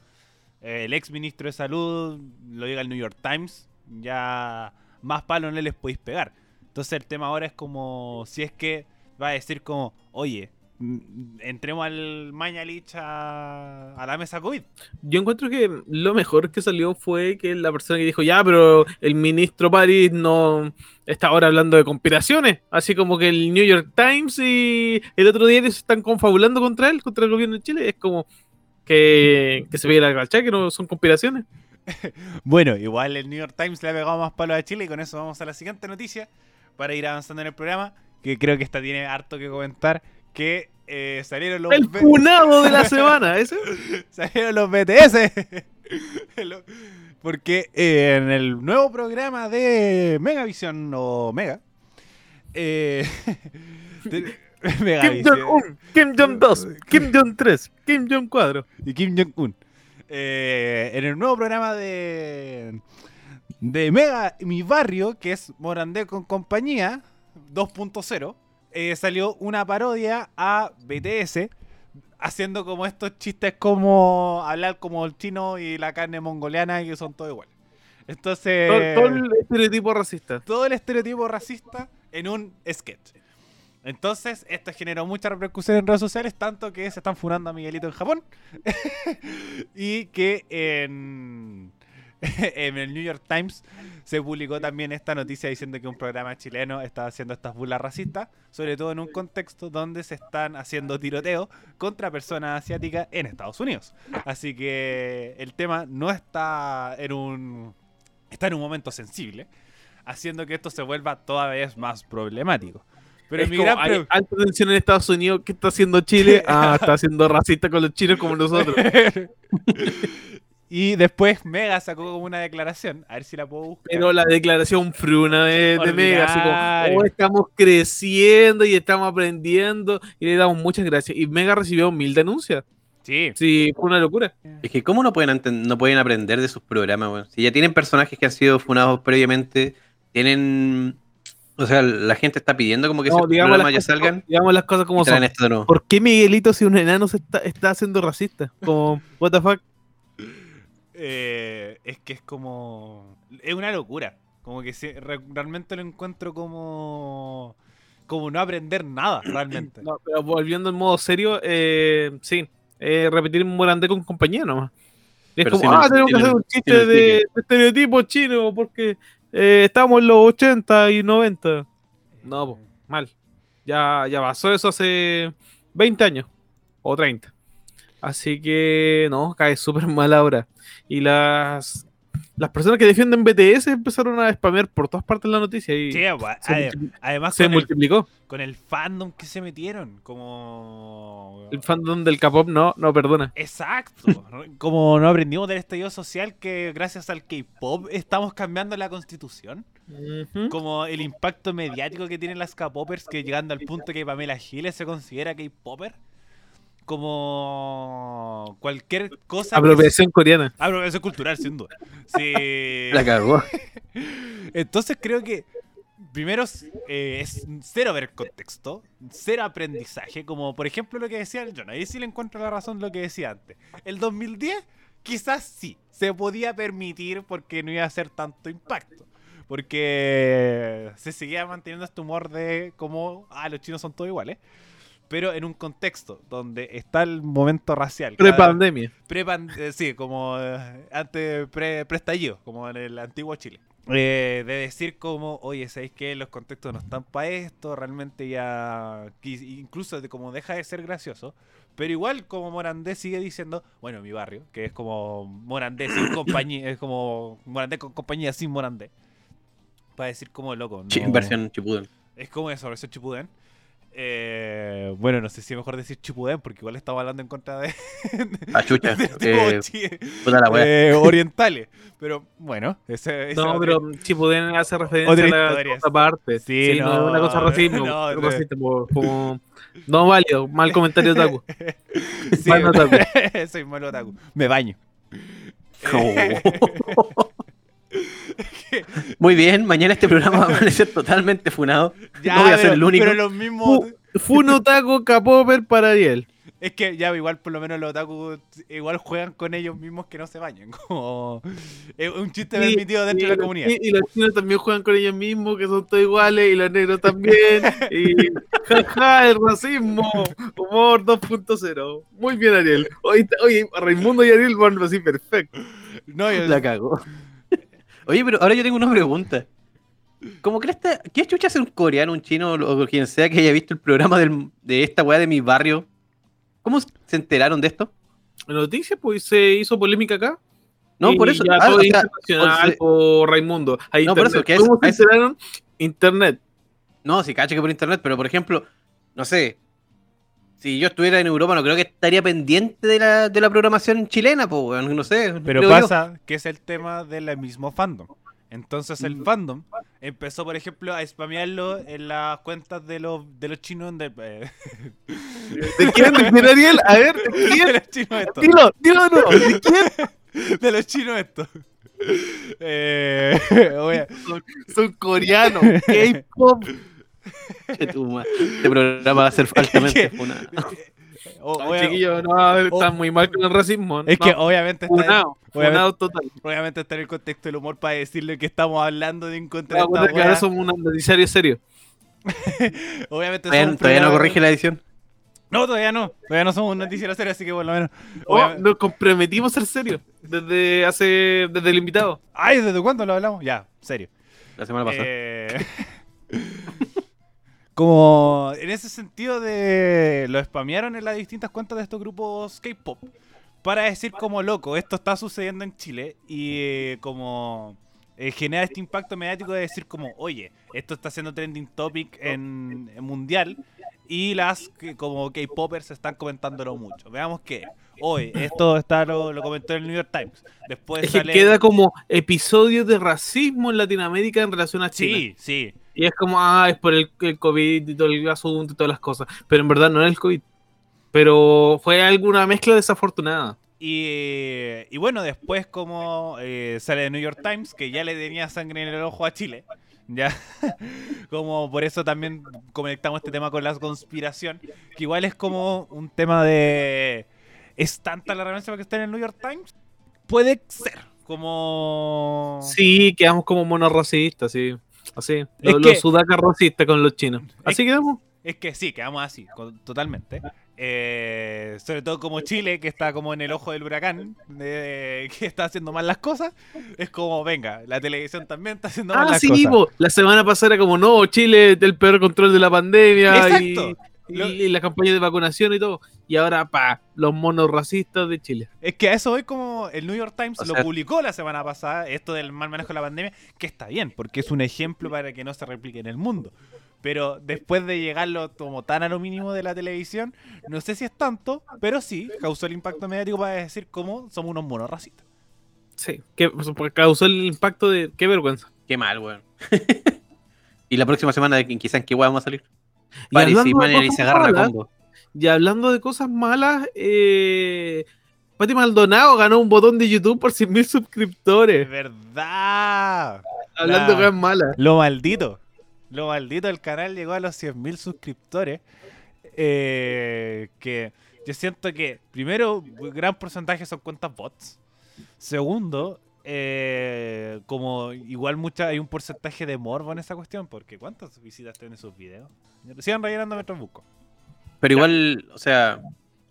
eh, el ex ministro de Salud, lo diga el New York Times, ya más palos no les podéis pegar. Entonces el tema ahora es como, si es que va a decir como, oye, entremos al Mañalich a, a la mesa COVID. Yo encuentro que lo mejor que salió fue que la persona que dijo, ya, pero el ministro París no está ahora hablando de conspiraciones. Así como que el New York Times y el otro diario se están confabulando contra él, contra el gobierno de Chile. Es como que, que se ve la gacha, que no son conspiraciones. *laughs* Bueno, igual el New York Times le ha pegado más palos a Chile y con eso vamos a la siguiente noticia para ir avanzando en el programa, que creo que esta tiene harto que comentar, que eh, salieron los... El funado de la *laughs* semana, ese. salieron los BTS. *laughs* Porque eh, en el nuevo programa de Megavision o Mega, eh, *laughs* de- Kim Jong-un, Kim Jong-2, Kim Jong-3, Kim Jong-4. y Kim Jong-un. Eh, en el nuevo programa de, de Mega Mi Barrio, que es Morandé con compañía 2.0, eh, salió una parodia a BTS haciendo como estos chistes como hablar como el chino y la carne mongoliana que son todos iguales. Entonces, Todo, todo el estereotipo racista. todo el estereotipo racista en un sketch. Entonces, esto generó mucha repercusión en redes sociales, tanto que se están furando a Miguelito en Japón. *laughs* y que en, *laughs* en el New York Times se publicó también esta noticia diciendo que un programa chileno está haciendo estas burlas racistas, sobre todo en un contexto donde se están haciendo tiroteos contra personas asiáticas en Estados Unidos. Así que el tema no está en un está en un momento sensible, haciendo que esto se vuelva todavía más problemático. Pero Es mi gran hay alta tensión en Estados Unidos. ¿Qué está haciendo Chile? *laughs* Ah, está siendo racista con los chinos como nosotros. *laughs* y después Mega sacó como una declaración, a ver si la puedo buscar. Pero la declaración fruna de, de Mega, así como. "Oh, estamos creciendo y estamos aprendiendo y le damos muchas gracias. Y Mega recibió mil denuncias. Sí, Sí, fue una locura. Es que cómo no pueden, no pueden aprender de sus programas, weón? Si ya tienen personajes que han sido funados previamente, tienen... O sea, la gente está pidiendo como que No, esos digamos, programas las ya cosas, salgan digamos las cosas como son. ¿Por qué Miguelito, si un enano, se está, está haciendo racista? Como, what the fuck? Eh, es que es como... Es una locura. Como que re- realmente lo encuentro como... Como no aprender nada, *clears throat* realmente. No, pero volviendo en modo serio, eh, sí, eh, repetir Morandé con compañía nomás. Es Pero como, ah, tenemos que hacer un chiste de, de estereotipo chino porque eh, estamos en los 80 y 90. No, po, mal. Ya, ya pasó eso hace 20 años o 30. Así que, no, cae súper mal ahora. Y las, las personas que defienden BTS empezaron a spamear por todas partes la noticia y Sí, se, además se con el, multiplicó. con el fandom que se metieron, como... El fandom del K-pop, no, no, perdona. Exacto. *laughs* Como no aprendimos del estallido social que gracias al K-pop estamos cambiando la constitución. Como el impacto mediático que tienen las K-popers que llegando al punto que Pamela Giles se considera K-popper. Como cualquier cosa. que- Apropiación coreana. Apropiación cultural, sin duda. Sí. *laughs* La cagó. *laughs* Entonces creo que primero eh, es cero ver contexto, cero aprendizaje, como por ejemplo lo que decía el John, ahí sí le encuentro la razón lo que decía antes. El 2010 quizás sí, se podía permitir porque no iba a hacer tanto impacto. Porque se seguía manteniendo este humor de como, ah, los chinos son todos iguales. Pero en un contexto donde está el momento racial. Pre-pandemia. Prepan- eh, sí, como eh, antes, pre, preestallido, como en el antiguo Chile. Eh, de decir como, oye, ¿sabéis que los contextos no están para esto? Realmente ya, incluso de como deja de ser gracioso. Pero igual como Morandé sigue diciendo, bueno, mi barrio, que es como Morandé sin *coughs* compañía, es como Morandé con compañía sin Morandé. Para decir como loco, no- Versión Chipuden. es como eso, versión Chipuden. Eh, bueno, no sé si es mejor decir Chipuden, porque igual estamos hablando en contra de, Ah, chucha. *laughs* de tipo Eh, puta la eh, *laughs* orientales. Pero bueno, ese, ese No, otro- pero *laughs* Chipuden hace referencia Otra a la cosa aparte. Sí, Sí, no, no, es una cosa racismo. no, no. racista, como, como- no válido, mal comentario Taku. Sí, Mal otaku. soy malo otaku. Me baño. Oh. *laughs* Muy bien, mañana este programa va a amanecer totalmente funado. Ya, no voy a ser el único. Pero los mismos. Fu- *laughs* Funo Taku K-Popper para Ariel. Es que ya igual por lo menos los otaku igual juegan con ellos mismos que no se bañen. *laughs* Como es un chiste Sí, permitido dentro y de la comunidad. Y, y los chinos también juegan con ellos mismos, que son todos iguales, y los negros también. y jaja, el racismo. Humor 2.0. Muy bien, Ariel. Oye, oye, Raimundo y Ariel van así perfecto. No, yo- La cago. Oye, pero ahora yo tengo una pregunta. ¿Cómo crees que qué chucha hace un coreano, un chino o quien sea que haya visto el programa del- de esta weá de mi barrio? ¿Cómo se enteraron de esto? En noticias, pues se hizo polémica acá. No, por eso. Ya ah, todo o sea, internacional por Raimundo. Ahí No, por eso, que es- ¿Cómo se enteraron? Internet. No, sí, cacho que por internet, pero por ejemplo, no sé. Si yo estuviera en Europa, no creo que estaría pendiente de la, de la programación chilena, pues, no sé. Pero yo. pasa que es el tema del mismo fandom. Entonces el Mm. fandom empezó, por ejemplo, a spamearlo en las cuentas de los, de los chinos de, eh, *laughs* ¿De quién? ¿De quién, Ariel? A ver, ¿de *laughs* de quién? los chinos estos. Dilo, dilo no. ¿De *laughs* quién? De los chinos estos. Eh, oye, Son coreanos. K-pop. Este programa va a ser altamente funado. o- No, oye, chiquillo, no, están muy mal con el racismo. es no. que obviamente está, Funado, obviamente- funado total. obviamente está en el contexto del humor para decirle que estamos hablando de esta acuerdo que ahora somos un noticiario serio. *laughs* Obviamente Todavía, somos un todavía no corrige la edición. No, todavía no. Todavía no somos un noticiero serio, así que por lo menos. Oh, nos comprometimos a ser serios desde hace desde el invitado. Ay, ¿desde cuándo lo hablamos? Ya, serio. La semana pasada. Eh, *laughs* como en ese sentido de lo spamearon en las distintas cuentas de estos grupos K-pop para decir como loco, esto está sucediendo en Chile y eh, como eh, genera este impacto mediático de decir como, oye, esto está siendo trending topic en, en mundial y las como K-popers están comentándolo mucho. Veamos que hoy esto está lo, lo comentó el New York Times. Después Es que sale queda como episodio de racismo en Latinoamérica en relación a Chile. Sí, sí. Y es como, ah, es por el, el COVID y todo el asunto y todas las cosas. Pero en verdad no era el COVID. Pero fue alguna mezcla desafortunada. Y, y bueno, después como eh, sale de New York Times, que ya le tenía sangre en el ojo a Chile. Ya, *laughs* como por eso también conectamos este tema con la conspiración, que igual es como un tema de... ¿Es tanta la relevancia para que esté en el New York Times? Puede ser, como... Sí, quedamos como monos racistas, sí. Así. Los, los sudacas racistas con los chinos. Así quedamos. Es que sí, quedamos así, con- totalmente. Eh, sobre todo como Chile, que está como en el ojo del huracán, de- que está haciendo mal las cosas. Es como, venga, la televisión también está haciendo mal Ah, las sí, cosas. po. la semana pasada era como, no, Chile, el peor control de la pandemia. Exacto. Y, Lo- y la campaña de vacunación y todo. Y ahora, pa, los monos racistas de Chile. Es que a eso hoy como el New York Times O lo sea- publicó la semana pasada, esto del mal manejo de la pandemia, que está bien, porque es un ejemplo para que no se replique en el mundo. Pero después de llegarlo como tan a lo mínimo de la televisión, no sé si es tanto, pero sí causó el impacto mediático para decir cómo somos unos monos racistas. Sí, que porque causó el impacto de. Qué vergüenza. Qué mal, weón. *laughs* y la próxima semana, ¿de quizás en qué weá vamos a salir? Y Paris hablando y se agarra malas, combo. Y hablando de cosas malas, eh, Pati Maldonado ganó un botón de YouTube por 100.000 ¡Es suscriptores. verdad! Hablando La- de cosas malas. Lo maldito. Lo maldito del canal llegó a los 100.000 suscriptores. eh, que yo siento que, primero, gran porcentaje son cuentas bots. Segundo, eh, como igual mucha, hay un porcentaje de morbo en esa cuestión. Porque ¿cuántas visitas tienen sus videos? Sigan rellenando mientras busco. Pero igual, o sea,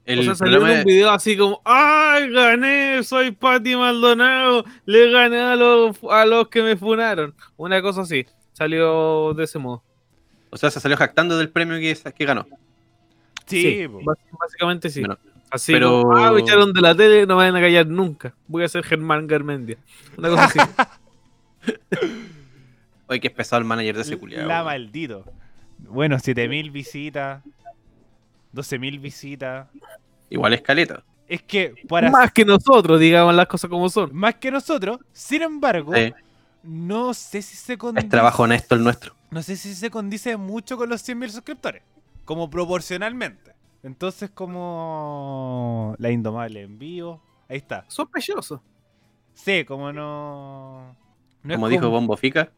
el o sea, salió problema un video así como, ¡ay, gané! Soy Pati Maldonado, le gané a los, a los que me funaron. Una cosa así, salió de ese modo. o sea, se salió jactando del premio que, que ganó. Sí, bás- básicamente sí. Bueno, así pero- como, ah, me echaron de la tele, no me van a callar nunca. Voy a ser Germán Garmendia. Una cosa así. *laughs* Oye, que es pesado el manager de ese culiado. la maldito. Bueno, 7.000 visitas. 12.000 visitas. Igual escaleta. Es que para Más que nosotros, digamos las cosas como son. más que nosotros, sin embargo, Sí, no sé si se condice, es trabajo honesto el nuestro. no sé si se condice mucho con los 100.000 suscriptores, como proporcionalmente. Entonces como la indomable en vivo, ahí está. Sospechoso. Sí, como no, no es Como dijo Bombo Fica,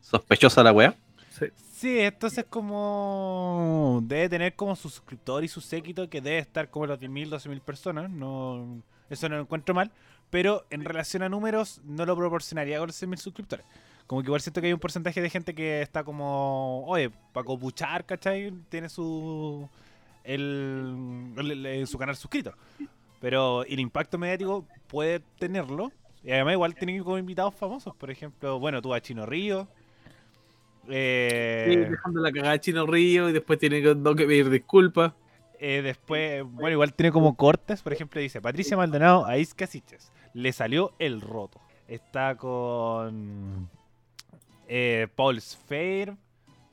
sospechosa la weá. Sí. Sí, entonces como debe tener como su suscriptor y su séquito que debe estar como los 10.000, 12.000 personas, no eso no lo encuentro mal, pero en relación a números no lo proporcionaría con los 100.000 suscriptores. Como que igual siento que hay un porcentaje de gente que está como, oye, para copuchar, ¿cachai? Tiene su el, el- el- su canal suscrito. Pero el impacto mediático puede tenerlo. Y además igual tiene que ir como invitados famosos. Por ejemplo, bueno, tú a Chino Río. Sí, Eh, dejando la cagada a Chino Río y después tiene que, pedir disculpas. eh, después, bueno, igual tiene como cortes. Por ejemplo, dice Patricia Maldonado a Isca Siches. Le salió el roto. Está con eh, Paul Sfeir,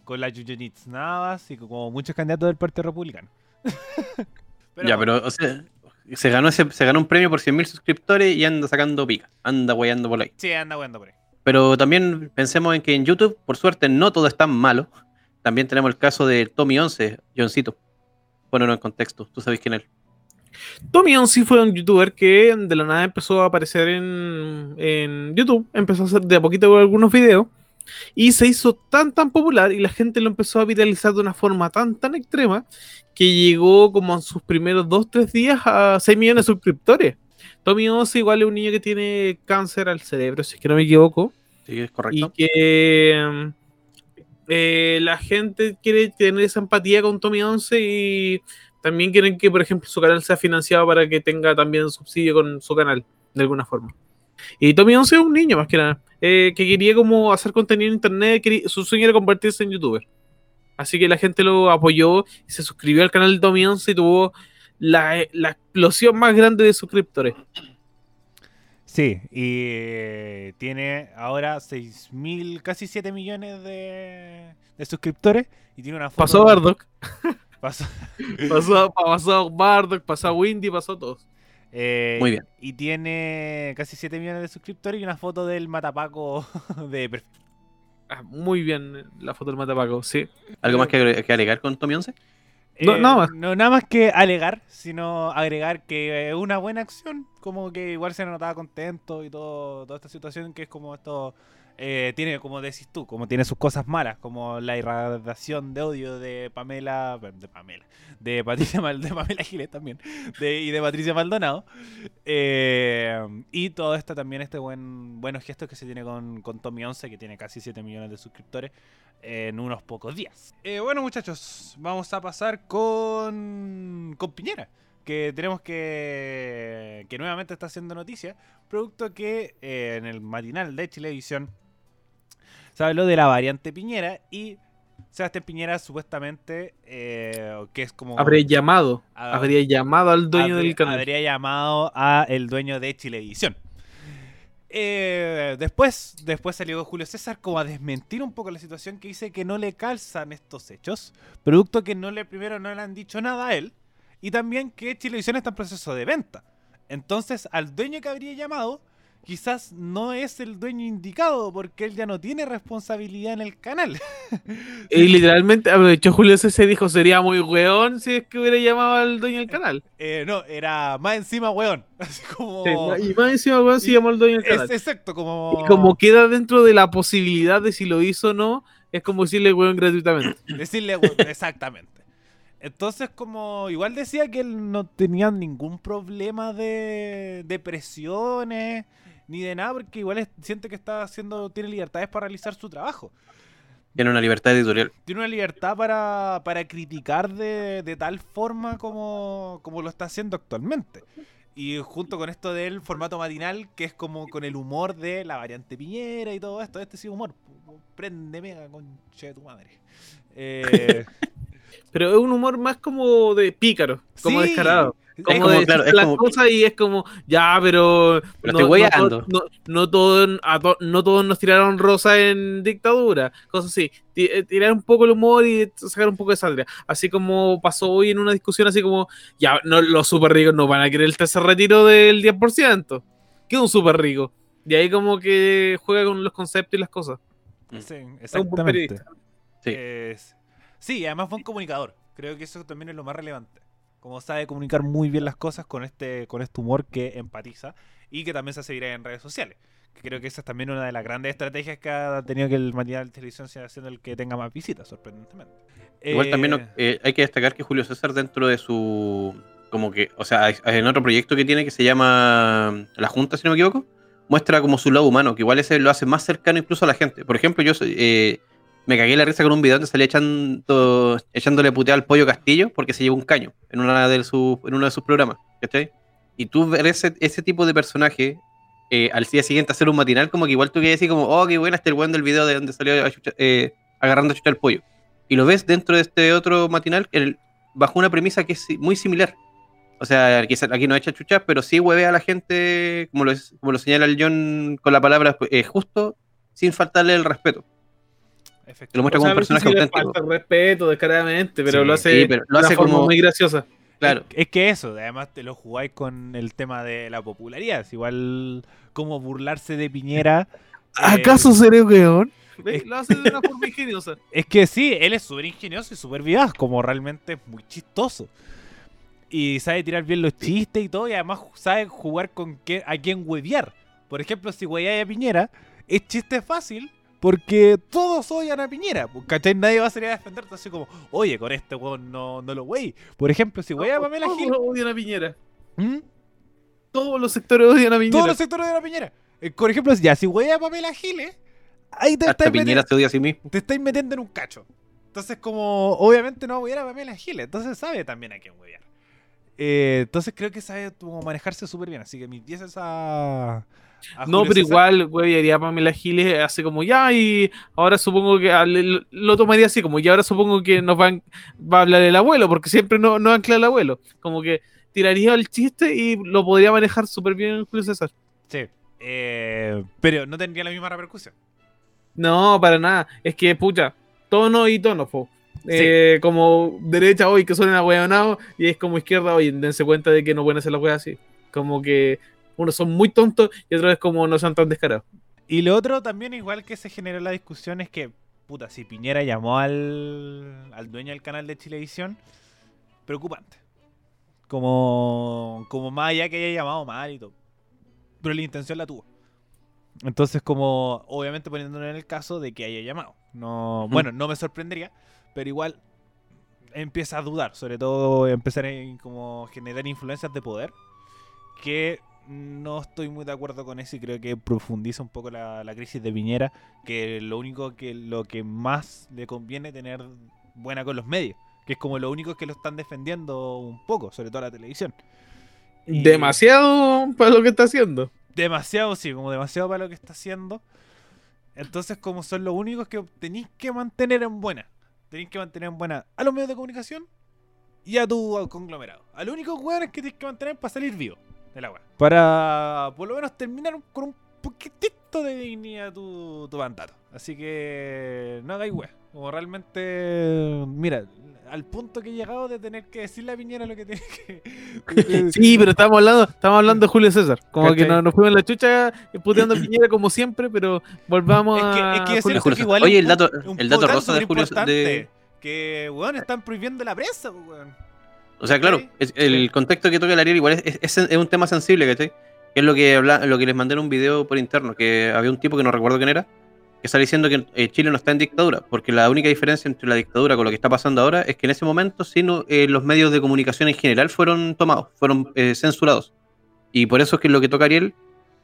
con la Yuyunits Navas y con como muchos candidatos del Partido Republicano. *laughs* ya, pero, o sea, se ganó, ese, se ganó un premio por 100.000 suscriptores y anda sacando pica. Anda guayando por ahí. Sí, anda jugando por ahí. Pero también pensemos en que en YouTube, por suerte, no todo es tan malo. También tenemos el caso de Tommy 11, Johncito. Ponerlo en contexto, tú sabes quién es. Tommy Onsi fue un youtuber que de la nada empezó a aparecer en, en YouTube, empezó a hacer de a poquito algunos videos y se hizo tan tan popular y la gente lo empezó a viralizar de una forma tan tan extrema que llegó como en sus primeros 2-3 días a 6 millones de suscriptores. Tommy Onsi igual es un niño que tiene cáncer al cerebro, si es que no me equivoco. Sí, es y correcto. que mm, eh, la gente quiere tener esa empatía con Tommy 11 y también quieren que, por ejemplo, su canal sea financiado para que tenga también subsidio con su canal, de alguna forma. Y Tommy 11 es un niño, más que nada, eh, que quería como hacer contenido en internet, quería- su sueño era convertirse en youtuber. Así que la gente lo apoyó y se suscribió al canal de Tommy 11 y tuvo la, la explosión más grande de suscriptores. Sí, y eh, tiene ahora 6.000, casi 7 millones de, de suscriptores. Y tiene una foto. Pasó *laughs* *laughs* Bardock, Pasó- pasó, pasó Bardock, pasó Windy, pasó todos. Eh, Muy bien. Y tiene casi 7 millones de suscriptores y una foto del matapaco *laughs* de perfil. Ah, muy bien la foto del Matapaco, sí. ¿Algo más que, agre- que alegar con Tommy 11? No, nada más. Eh, No, nada más que alegar, sino agregar que es una buena acción, como que igual se notaba contento y todo, toda esta situación que es como esto, eh, tiene, como decís tú, como tiene sus cosas malas, como la irradiación de odio de Pamela, de Pamela, de Patricia Mal, de Pamela Giles también, de, y de Patricia Maldonado, eh, y todo esto también, este buen buenos gestos que se tiene con, con Tommy 11, que tiene casi 7 millones de suscriptores, en unos pocos días. Eh, bueno, muchachos, vamos a pasar con, con Piñera, que tenemos que, que nuevamente está haciendo noticia, producto que eh, en el matinal de Chilevisión se habló de la variante Piñera y Sebastián Piñera supuestamente, eh, que es como... Habría llamado, habría llamado al dueño habría- del canal. Habría llamado a el dueño de Chilevisión. Eh, después, después salió Julio César como a desmentir un poco la situación que dice que no le calzan estos hechos, producto que no le primero no le han dicho nada a él y también que Chilevisión está en proceso de venta. Entonces, al dueño que habría llamado, quizás no es el dueño indicado porque él ya no tiene responsabilidad en el canal. *laughs* Y literalmente aprovechó Julio y dijo, sería muy weón si es que hubiera llamado al dueño del canal. Eh, no, era más encima, weón. *laughs* Así como... Sí, y más encima weón si llamó al dueño del Es canal. exacto, como... Y como queda dentro de la posibilidad de si lo hizo o no, es como decirle weón gratuitamente. Decirle, weón, *laughs* exactamente. Entonces, como igual decía que él no tenía ningún problema de, de presiones ni de nada, porque igual es- siente que está haciendo, tiene libertades para realizar su trabajo. Tiene una libertad editorial. Tiene una libertad para, para criticar de, de tal forma como, como lo está haciendo actualmente. Y junto con esto del formato matinal, que es como con el humor de la variante Piñera y todo esto, este sí humor. Prende mega, conche de tu madre. Eh, *laughs* Pero es un humor más como de pícaro, como Sí. descarado. Como, como, de claro, es las como- cosas y es como, ya, pero. Pero no, estoy no, weyando. to- no, no todo- a to- no todos nos tiraron rosa en dictadura, cosas así. Eh, Tirar un poco el humor y sacar un poco de sangre. Así como pasó hoy en una discusión, así como, ya, no, los super ricos no van a querer el tercer retiro del 10%. ¿Qué es un super rico? Y ahí como que juega con los conceptos y las cosas. sí, un buen exactamente. periodista. Sí. Es- sí, además fue un comunicador. Creo que eso también es lo más relevante. Como sabe comunicar muy bien las cosas con este, con este humor que empatiza y que también se hace viral en redes sociales. Que creo que esa es también una de las grandes estrategias que ha tenido que el material de televisión sea siendo el que tenga más visitas, sorprendentemente. Igual Eh, también eh, hay que destacar que Julio César dentro de su como que, o sea, en otro proyecto que tiene que se llama La Junta, si no me equivoco, muestra como su lado humano, que igual ese lo hace más cercano incluso a la gente. Por ejemplo, yo soy, eh, me cagué la risa con un video donde salía echando, echándole puteada al pollo Castillo porque se llevó un caño en, una de sus, en uno de sus programas, ¿cachai? Y tú ver ese, ese tipo de personaje eh, al día siguiente hacer un matinal, como que igual tú quedas decir como, oh, qué buena este el weón del video de donde salió eh, agarrando a chucha el pollo. Y lo ves dentro de este otro matinal el- bajo una premisa que es muy similar. O sea, aquí no echa chuchas, pero sí hueve a la gente, como lo, como lo señala el John con la palabra eh, justo, sin faltarle el respeto. Efectivamente. Te lo muestra O como sea, un no sé personaje le auténtico. falta respeto, descaradamente, pero Sí, lo hace, sí, pero lo de hace una forma como- muy graciosa. Claro. Es, es que eso, además te lo jugáis con el tema de la popularidad. Es igual como burlarse de Piñera. *laughs* eh, seré weón? Es- Lo hace de una *laughs* forma ingeniosa. Es que sí, él es súper ingenioso y súper vivaz, como realmente es muy chistoso. Y sabe tirar bien los chistes y todo, y además sabe jugar con qué, a quién huevear. Por ejemplo, si hueveáis a Piñera, es chiste fácil, porque todos odian a Piñera. pues, ¿Cachai? Nadie va a salir a defenderte así como, oye, con este weón no, no lo wey. Por ejemplo, si hueveas a Pamela Todos Gil. odian a Piñera. ¿Mm? Todos los sectores odian a Piñera. Todos los sectores odian a Piñera. Eh, por ejemplo, ya, si hueveas a Pamela Giles, ahí te Hasta estáis Piñera metiendo, se odia a sí mismo. te estáis metiendo en un cacho. Entonces, como obviamente no va a Pamela Giles, entonces sabe también a quién huevear. Eh, entonces creo que sabe como manejarse súper bien. Así que mis 10 es a. No, Julio pero César. igual, güey, haría Pamela Giles hace como ya y ahora supongo que ah, lo, tomaría así, como y ahora supongo que nos van, va a hablar el abuelo, porque siempre no, no ancla el abuelo. Como que tiraría el chiste y lo podría manejar súper bien Julio César. Sí. Eh, pero no tendría la misma repercusión. No, para nada. Es que, pucha, tono y tono, po. Eh, como derecha hoy que suenan ahueonados y es como izquierda hoy, dense cuenta de que no pueden hacer las weas así. Como que unos son muy tontos y otros es como no son tan descarados. Y lo otro también, igual que se generó la discusión, es que, puta, si Piñera llamó al, al dueño del canal de Chilevisión, preocupante. Como, como más allá que haya llamado mal y todo. Pero la intención la tuvo. Entonces, como, obviamente poniéndolo en el caso de que haya llamado. No. Bueno, no me sorprendería, pero igual empieza a dudar. Sobre todo empezar a como generar influencias de poder. Que no estoy muy de acuerdo con eso y creo que profundiza un poco la, la crisis de Piñera, que lo único que lo que más le conviene tener buena con los medios, que es como lo único que lo están defendiendo un poco, sobre todo la televisión. Y- Demasiado para lo que está haciendo. Demasiado, sí, como demasiado para lo que está haciendo. Entonces, como son los únicos que tenéis que mantener en buena, tenéis que mantener en buena a los medios de comunicación y a tu conglomerado. A los únicos hueones que tienes que mantener para salir vivo de la. Para por lo menos terminar con un poquitito de dignidad tu, tu mandato. Así que no hagáis wea. Como realmente, mira, al punto que he llegado de tener que decirle a Piñera lo que tiene que. Sí, pero estamos hablando, estamos hablando de Julio César. Como que ¿Cachai? no- nos fuimos en la chucha puteando a Piñera como siempre, pero volvamos Es que, a. es que es Julio que igual Oye, el dato- el dato rosa de Julio- de- Que, weón, están prohibiendo la prensa, weón. O sea, claro, es- el contexto que toca el Ariel igual es, es- es un tema sensible, ¿cachai? Que es lo que, habla, lo que les mandé en un video por interno, que había un tipo que no recuerdo quién era, que está diciendo que eh, Chile no está en dictadura, porque la única diferencia entre la dictadura con lo que está pasando ahora es que en ese momento sí, no, eh, los medios de comunicación en general fueron tomados, fueron eh, censurados. Y por eso es que lo que toca Ariel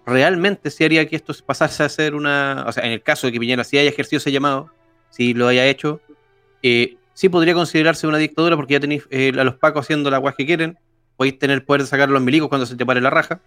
realmente sí haría que esto pasase a ser una... O sea, en el caso de que Piñera sí haya ejercido ese llamado, si lo haya hecho, eh, sí podría considerarse una dictadura porque ya tenéis eh, a los pacos haciendo la guas que quieren, podéis tener poder de sacar los milicos cuando se te pare la raja.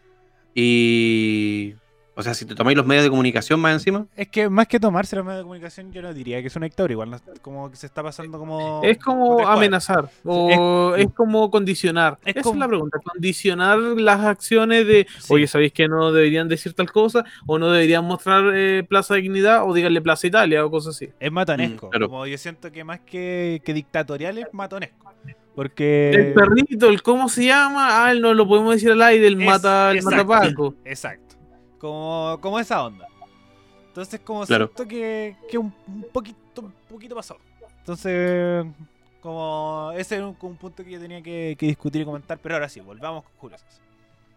Y. O sea, si te tomáis los medios de comunicación más encima. Es que más que tomarse los medios de comunicación, yo no diría que es una dictadura. Igual no- como que se está pasando como. Es como amenazar o es, como condicionar. es Esa como- es la pregunta. Condicionar las acciones de, Sí. oye, ¿sabéis que no deberían decir tal cosa? ¿O no deberían mostrar eh, Plaza Dignidad? ¿O díganle Plaza Italia? O cosas así. Es matonesco. Mm, claro. Como yo siento que más que, que dictatorial es matonesco. Porque. El perrito, el cómo se llama, ah, él no lo podemos decir al aire, el Es- mata, el exacto. matapaco. Exacto. Como, como esa onda. Entonces, como Claro. siento que, que un, un poquito, un poquito pasado. Entonces, como ese es un, un punto que yo tenía que, que discutir y comentar. Pero ahora sí, volvamos con Julio César.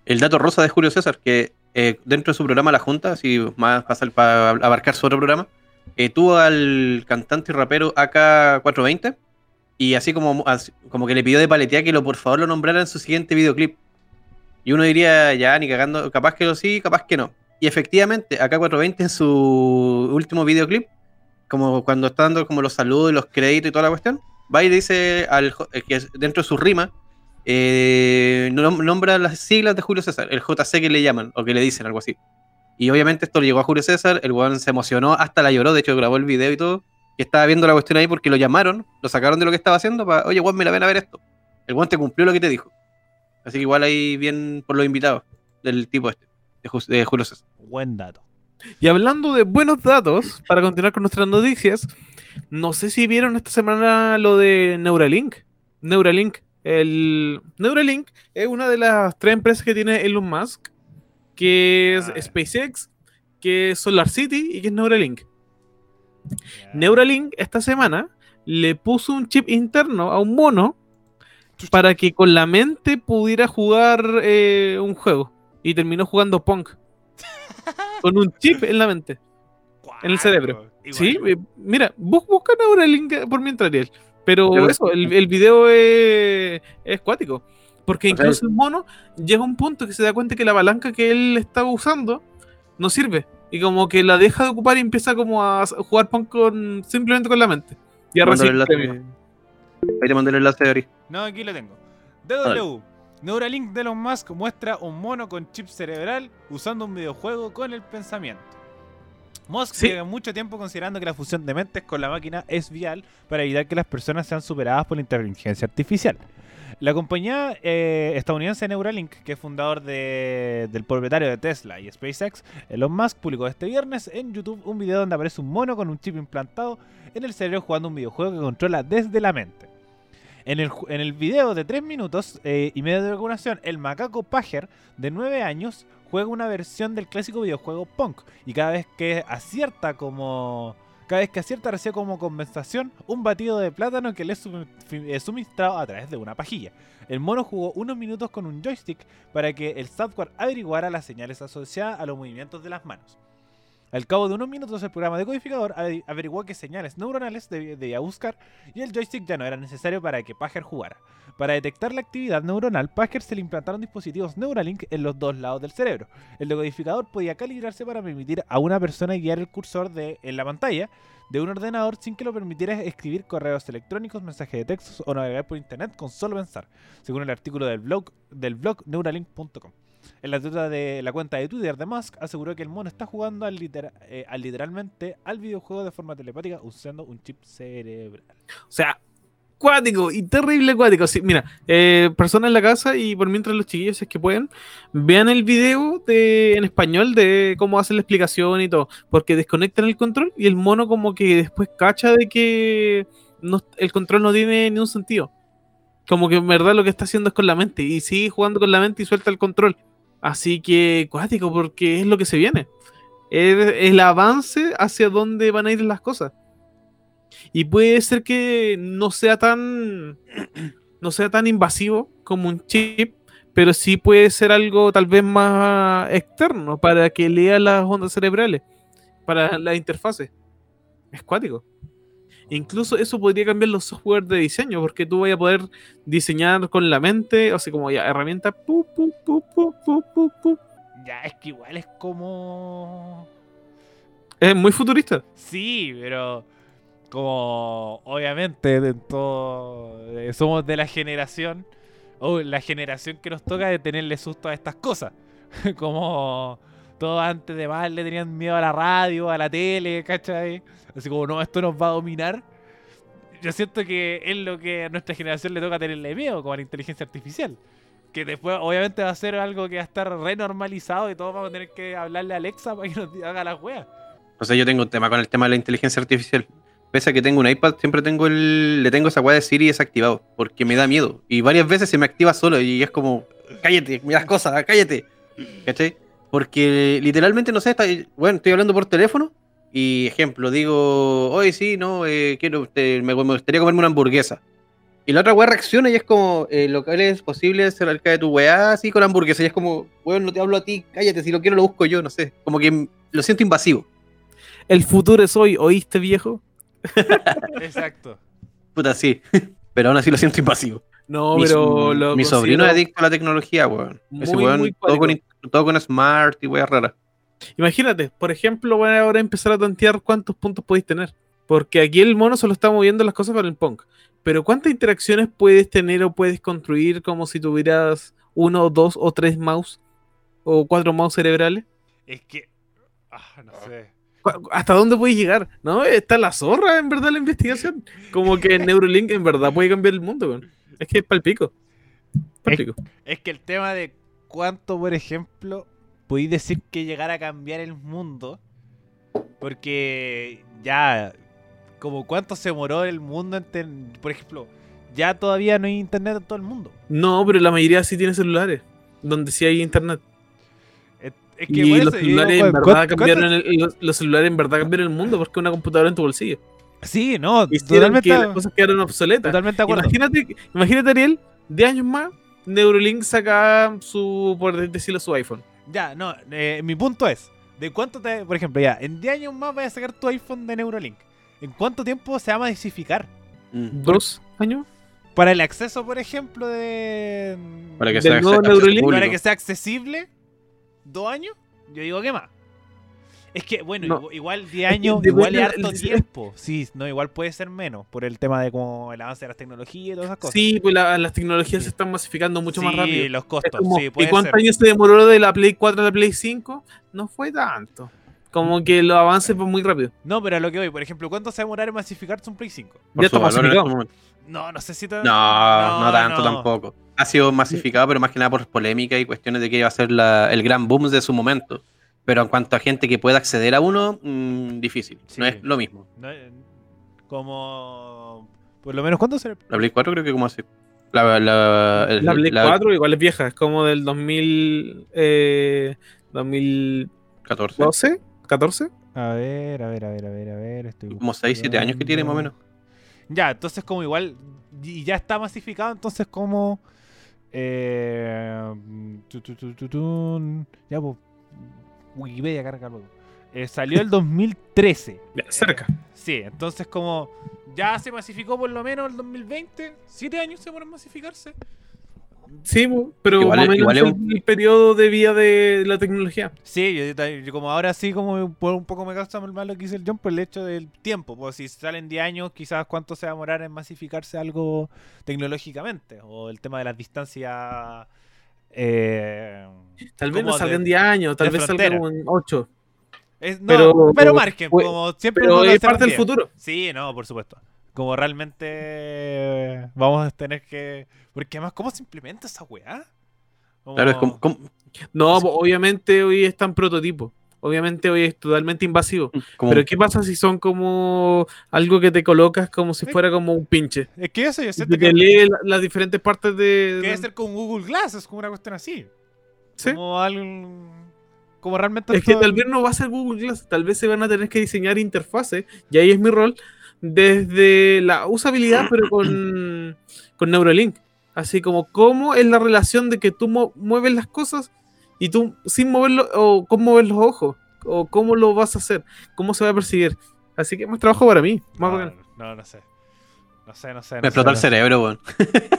El dato rosa de Julio César, que eh, dentro de su programa La Junta, así más pasar para abarcar su otro programa, eh, tuvo al cantante y rapero AK420 y así como, así- como que le pidió de paletear que lo por favor lo nombrara en su siguiente videoclip. Y uno diría, ya, ni cagando, capaz que lo sí, capaz que no. Y efectivamente, AK420 en su último videoclip, como cuando está dando como los saludos y los créditos y toda la cuestión, va y dice eh, que dentro de su rima, eh, nom- nombra las siglas de Julio César, el JC que le llaman, o que le dicen, algo así. Y obviamente esto le llegó a Julio César, el weón se emocionó, hasta la lloró, de hecho grabó el video y todo, que estaba viendo la cuestión ahí porque lo llamaron, lo sacaron de lo que estaba haciendo, para, oye, weón, me la ven a ver esto. El weón te cumplió lo que te dijo. Así que igual ahí bien por los invitados del tipo este, de, Ju- de Julio César. Buen dato. Y hablando de buenos datos, para continuar con nuestras noticias, no sé si vieron esta semana lo de Neuralink. Neuralink, el Neuralink es una de las tres empresas que tiene Elon Musk, que es Ah. SpaceX, que es Solar City y que es Neuralink. Neuralink esta semana le puso un chip interno a un mono para que con la mente pudiera jugar eh, un juego. Y terminó jugando Punk. *laughs* con un chip en la mente. en el cerebro. Igual. Sí, eh, mira, bus- busca Neuralink por mientras Ariel. Pero eso, el, el video es, es cuático. Porque incluso el mono llega a un punto que se da cuenta que la palanca que él estaba usando no sirve. Y como que la deja de ocupar y empieza como a jugar punk con, simplemente con la mente. Y a recibir el. Ahí te mandé el enlace de Ari. No, aquí lo tengo. DW. Neuralink de Elon Musk muestra un mono con chip cerebral usando un videojuego con el pensamiento. Musk Sí. lleva mucho tiempo considerando que la fusión de mentes con la máquina es vial para evitar que las personas sean superadas por la inteligencia artificial. La compañía eh, estadounidense Neuralink, que es fundador de- del propietario de Tesla y SpaceX, Elon Musk publicó este viernes en YouTube un video donde aparece un mono con un chip implantado en el cerebro jugando un videojuego que controla desde la mente. En el, video de 3 minutos eh, y medio de duración, el macaco Pager, de 9 años, juega una versión del clásico videojuego Punk. Y cada vez que acierta como. Cada vez que acierta recibe como compensación un batido de plátano que le es eh, suministrado a través de una pajilla. El mono jugó unos minutos con un joystick para que el software averiguara las señales asociadas a los movimientos de las manos. Al cabo de unos minutos, el programa decodificador ave- averiguó qué señales neuronales debía buscar y el joystick ya no era necesario para que Pager jugara. Para detectar la actividad neuronal, Pager se le implantaron dispositivos Neuralink en los dos lados del cerebro. El decodificador podía calibrarse para permitir a una persona guiar el cursor de, en la pantalla de un ordenador sin que lo permitiera escribir correos electrónicos, mensajes de textos o navegar por internet con solo pensar, según el artículo del blog, del blog neuralink.com. En la de la cuenta de Twitter de Musk aseguró que el mono está jugando al, litera- eh, al literalmente al videojuego de forma telepática usando un chip cerebral. O sea, cuático y terrible cuático. Sí, mira, eh, personas en la casa y por mientras los chiquillos, es que pueden, vean el video de, en español de cómo hacen la explicación y todo. Porque desconectan el control y el mono como que después cacha de que el control no tiene ni un sentido. Como que en verdad lo que está haciendo es con la mente y sigue jugando con la mente y suelta el control. Así que cuático porque es lo que se viene. Es el avance hacia dónde van a ir las cosas. Y puede ser que no sea tan. *clears throat* No sea tan invasivo como un chip. Pero sí puede ser algo tal vez más externo para que lea las ondas cerebrales. Para la interfase. Es cuático. Incluso eso podría cambiar los software de diseño. Porque tú vas a poder diseñar con la mente. Así como ya, herramienta. pu, pu, pu. Ya, es que igual es como... Es muy futurista. Sí, pero como obviamente de todo, eh, somos de la generación, o la generación que nos toca de tenerle susto a estas cosas. *laughs* como todos antes de más le tenían miedo a la radio, a la tele, ¿cachai? Así como, no, esto nos va a dominar. Yo siento que es lo que a nuestra generación le toca tenerle miedo, como a la inteligencia artificial. Que después, obviamente, va a ser algo que va a estar renormalizado y todos vamos a tener que hablarle a Alexa para que nos *laughs* haga las weas. O sea, yo tengo un tema con el tema de la inteligencia artificial. Pese a que tengo un iPad, siempre tengo el, le tengo esa weá de Siri desactivado, porque me da miedo. Y varias veces se me activa solo y es como, cállate, mira las cosas, cállate. ¿Cachai? Porque literalmente, no sé, está, bueno, estoy hablando por teléfono y, ejemplo, digo, hoy sí, no, eh, quiero, eh, me, me gustaría comerme una hamburguesa. Y la otra weá reacciona y es como, eh, lo que es posible cerca de tu weá así con hamburguesa. Y es como, weón, no te hablo a ti, cállate, si lo quiero lo busco yo, no sé. Como que lo siento invasivo. El futuro es hoy, ¿oíste, viejo? *laughs* Exacto. Puta, sí. *laughs* Pero aún así lo siento invasivo. No, mi, pero. lo mi sobrino es adicto a la tecnología, weón. Ese muy, weón, muy todo, con. Todo con smart y weá rara. Imagínate, por ejemplo, van a ahora empezar a tantear cuántos puntos podéis tener. Porque aquí el mono solo está moviendo las cosas con el Pong. Pero ¿cuántas interacciones puedes tener o puedes construir como si tuvieras uno, dos o tres mouse? O cuatro mouse cerebrales. Es que. Ah, no sé. ¿Cu- ¿Hasta dónde puedes llegar? ¿No? Está la zorra, en verdad, la investigación. Como que *laughs* Neuralink en verdad puede cambiar el mundo, weón. Es que es palpico. Palpico. Es que el tema de cuánto, por ejemplo, podéis decir que llegar a cambiar el mundo. Porque ya, como cuánto se demoró el mundo en Por ejemplo, ya todavía no hay internet en todo el mundo. No, pero la mayoría sí tiene celulares. Donde sí hay internet. Es, es Y los celulares digo, en ¿cu- verdad cambiaron el, los, los celulares en verdad cambiaron el mundo porque una computadora en tu bolsillo. Sí, no, Hicieron totalmente, que las cosas quedaron obsoletas. totalmente de acuerdo. Imagínate, imagínate, Ariel, de años más, Neuralink saca su, por decirlo, su iPhone. Ya, no, eh, mi punto es, ¿de cuánto te, por ejemplo, ya, en 10 años más vas a sacar tu iPhone de Neuralink? ¿En cuánto tiempo se va a masificar? Mm. ¿Dos años? Para el acceso, por ejemplo, de... Para que sea público. para que sea accesible, ¿dos años? Yo digo que más. Es que, bueno, No. igual- igual 10 años, depende igual es harto tiempo. Sí, no, igual puede ser menos, por el tema de como el avance de las tecnologías y todas esas cosas. Sí, pues la- las tecnologías se están masificando mucho más Sí, rápido. los Es costos, como, sí, ¿Y cuántos años se demoró de la Play 4 a la Play 5? No fue tanto. Como que los avances van muy rápido. No, pero a lo que voy, por ejemplo, ¿cuánto se va a demorar en masificarse un Play 5? Por Ya está masificado. este momento. No, no sé si... te- No, no, tanto no. tampoco. Ha sido masificado, pero más que nada por polémica y cuestiones de que iba a ser la- el gran boom de su momento. Pero en cuanto a gente que pueda acceder a uno, mm, difícil. No Sí. es lo mismo. No, eh, como... Por lo menos, ¿cuánto será? La Play 4 creo que como hace. La, la, el- La Play la 4 igual es vieja, es como del 2000, eh, 2012, 14. 14. A ver, a ver, a ver, a ver, a ver. Estoy Como 6, 7 años que tiene más o menos. Ya, entonces como igual... Y ya está masificado, entonces como... Eh, tu, tu, tu, tu, tun. ya, pues... Wikipedia carga luego. Eh, salió el 2013. *laughs* Ya, cerca. Sí, entonces como ya se masificó por lo menos el 2020, siete años se ponen masificarse. Sí, pero Igual más menos es es el, periodo de vida de la tecnología. Sí, yo, como ahora sí como un poco me causa mal lo que dice el John por el hecho del tiempo, pues si salen 10 años quizás cuánto se va a demorar en masificarse algo tecnológicamente o el tema de las distancias eh, Tal vez no salgan de- 10 años, tal vez frontera. salgan en 8. es- no, Pero- pero, margen, como siempre Pero es parte del 10. futuro. Sí, no, por supuesto. Como realmente vamos a tener que. Porque además, ¿cómo se implementa esa weá? Como- Claro, es como. como- No, obviamente hoy está en prototipo. Obviamente hoy es totalmente invasivo. como- Pero ¿qué pasa si son como algo que te colocas como si fuera como un pinche? Es que eso yo siento te que, lee la- las diferentes partes de... que debe ser con Google Glass, es como una cuestión así. Sí. Como algo. Como realmente. Es que tal vez no va a ser Google Glass, tal vez se van a tener que diseñar interfaces, y ahí es mi rol, desde la usabilidad, *coughs* pero con, con Neuralink. Así como cómo es la relación de que tú mueves las cosas y tú sin moverlo, o cómo mover los ojos, o cómo lo vas a hacer, cómo se va a percibir. Así que más trabajo para mí. Más No, bacán. no, no sé. No sé, no sé. no me explotó el cerebro, weón. *laughs*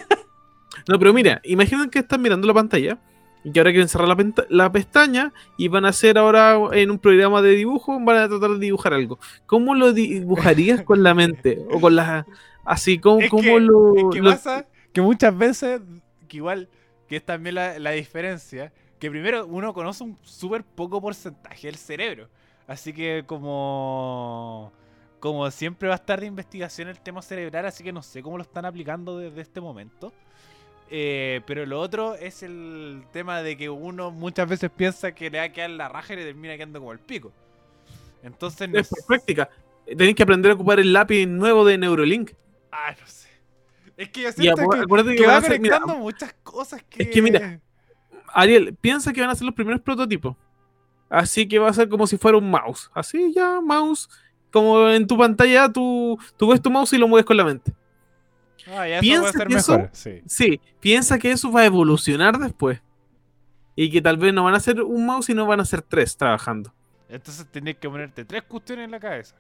No, pero mira, imaginen que están mirando la pantalla y que ahora quieren cerrar la, la pestaña y van a hacer ahora en un programa de dibujo, van a tratar de dibujar algo. ¿Cómo lo dibujarías con la mente? O con las... Así, ¿cómo, Es cómo que, lo...? es que lo- pasa que muchas veces, que igual, que es también la, la diferencia, que primero uno conoce un súper poco porcentaje del cerebro. Así que como... Como siempre va a estar de investigación el tema cerebral, así que no sé cómo lo están aplicando desde este momento. Eh, pero lo otro es el tema de que uno muchas veces piensa que le va a quedar la raja y le termina quedando como el pico. Entonces no Es por sé- práctica. Tenéis que aprender a ocupar el lápiz nuevo de Neurolink. Ah, no sé. Es que yo siento que, que, va hacer- mira, conectando muchas cosas que... Es que mira, Ariel, piensa que van a ser los primeros prototipos. Así que va a ser como si fuera un mouse. Así ya, mouse. Como en tu pantalla, tú, tú ves tu mouse y lo mueves con la mente. Ah, ya eso Piensa que eso- mejor. Sí. Sí, piensa que eso va a evolucionar después. Y que tal vez no van a ser un mouse, sino van a ser tres trabajando. Entonces tenés que ponerte tres cuestiones en la cabeza.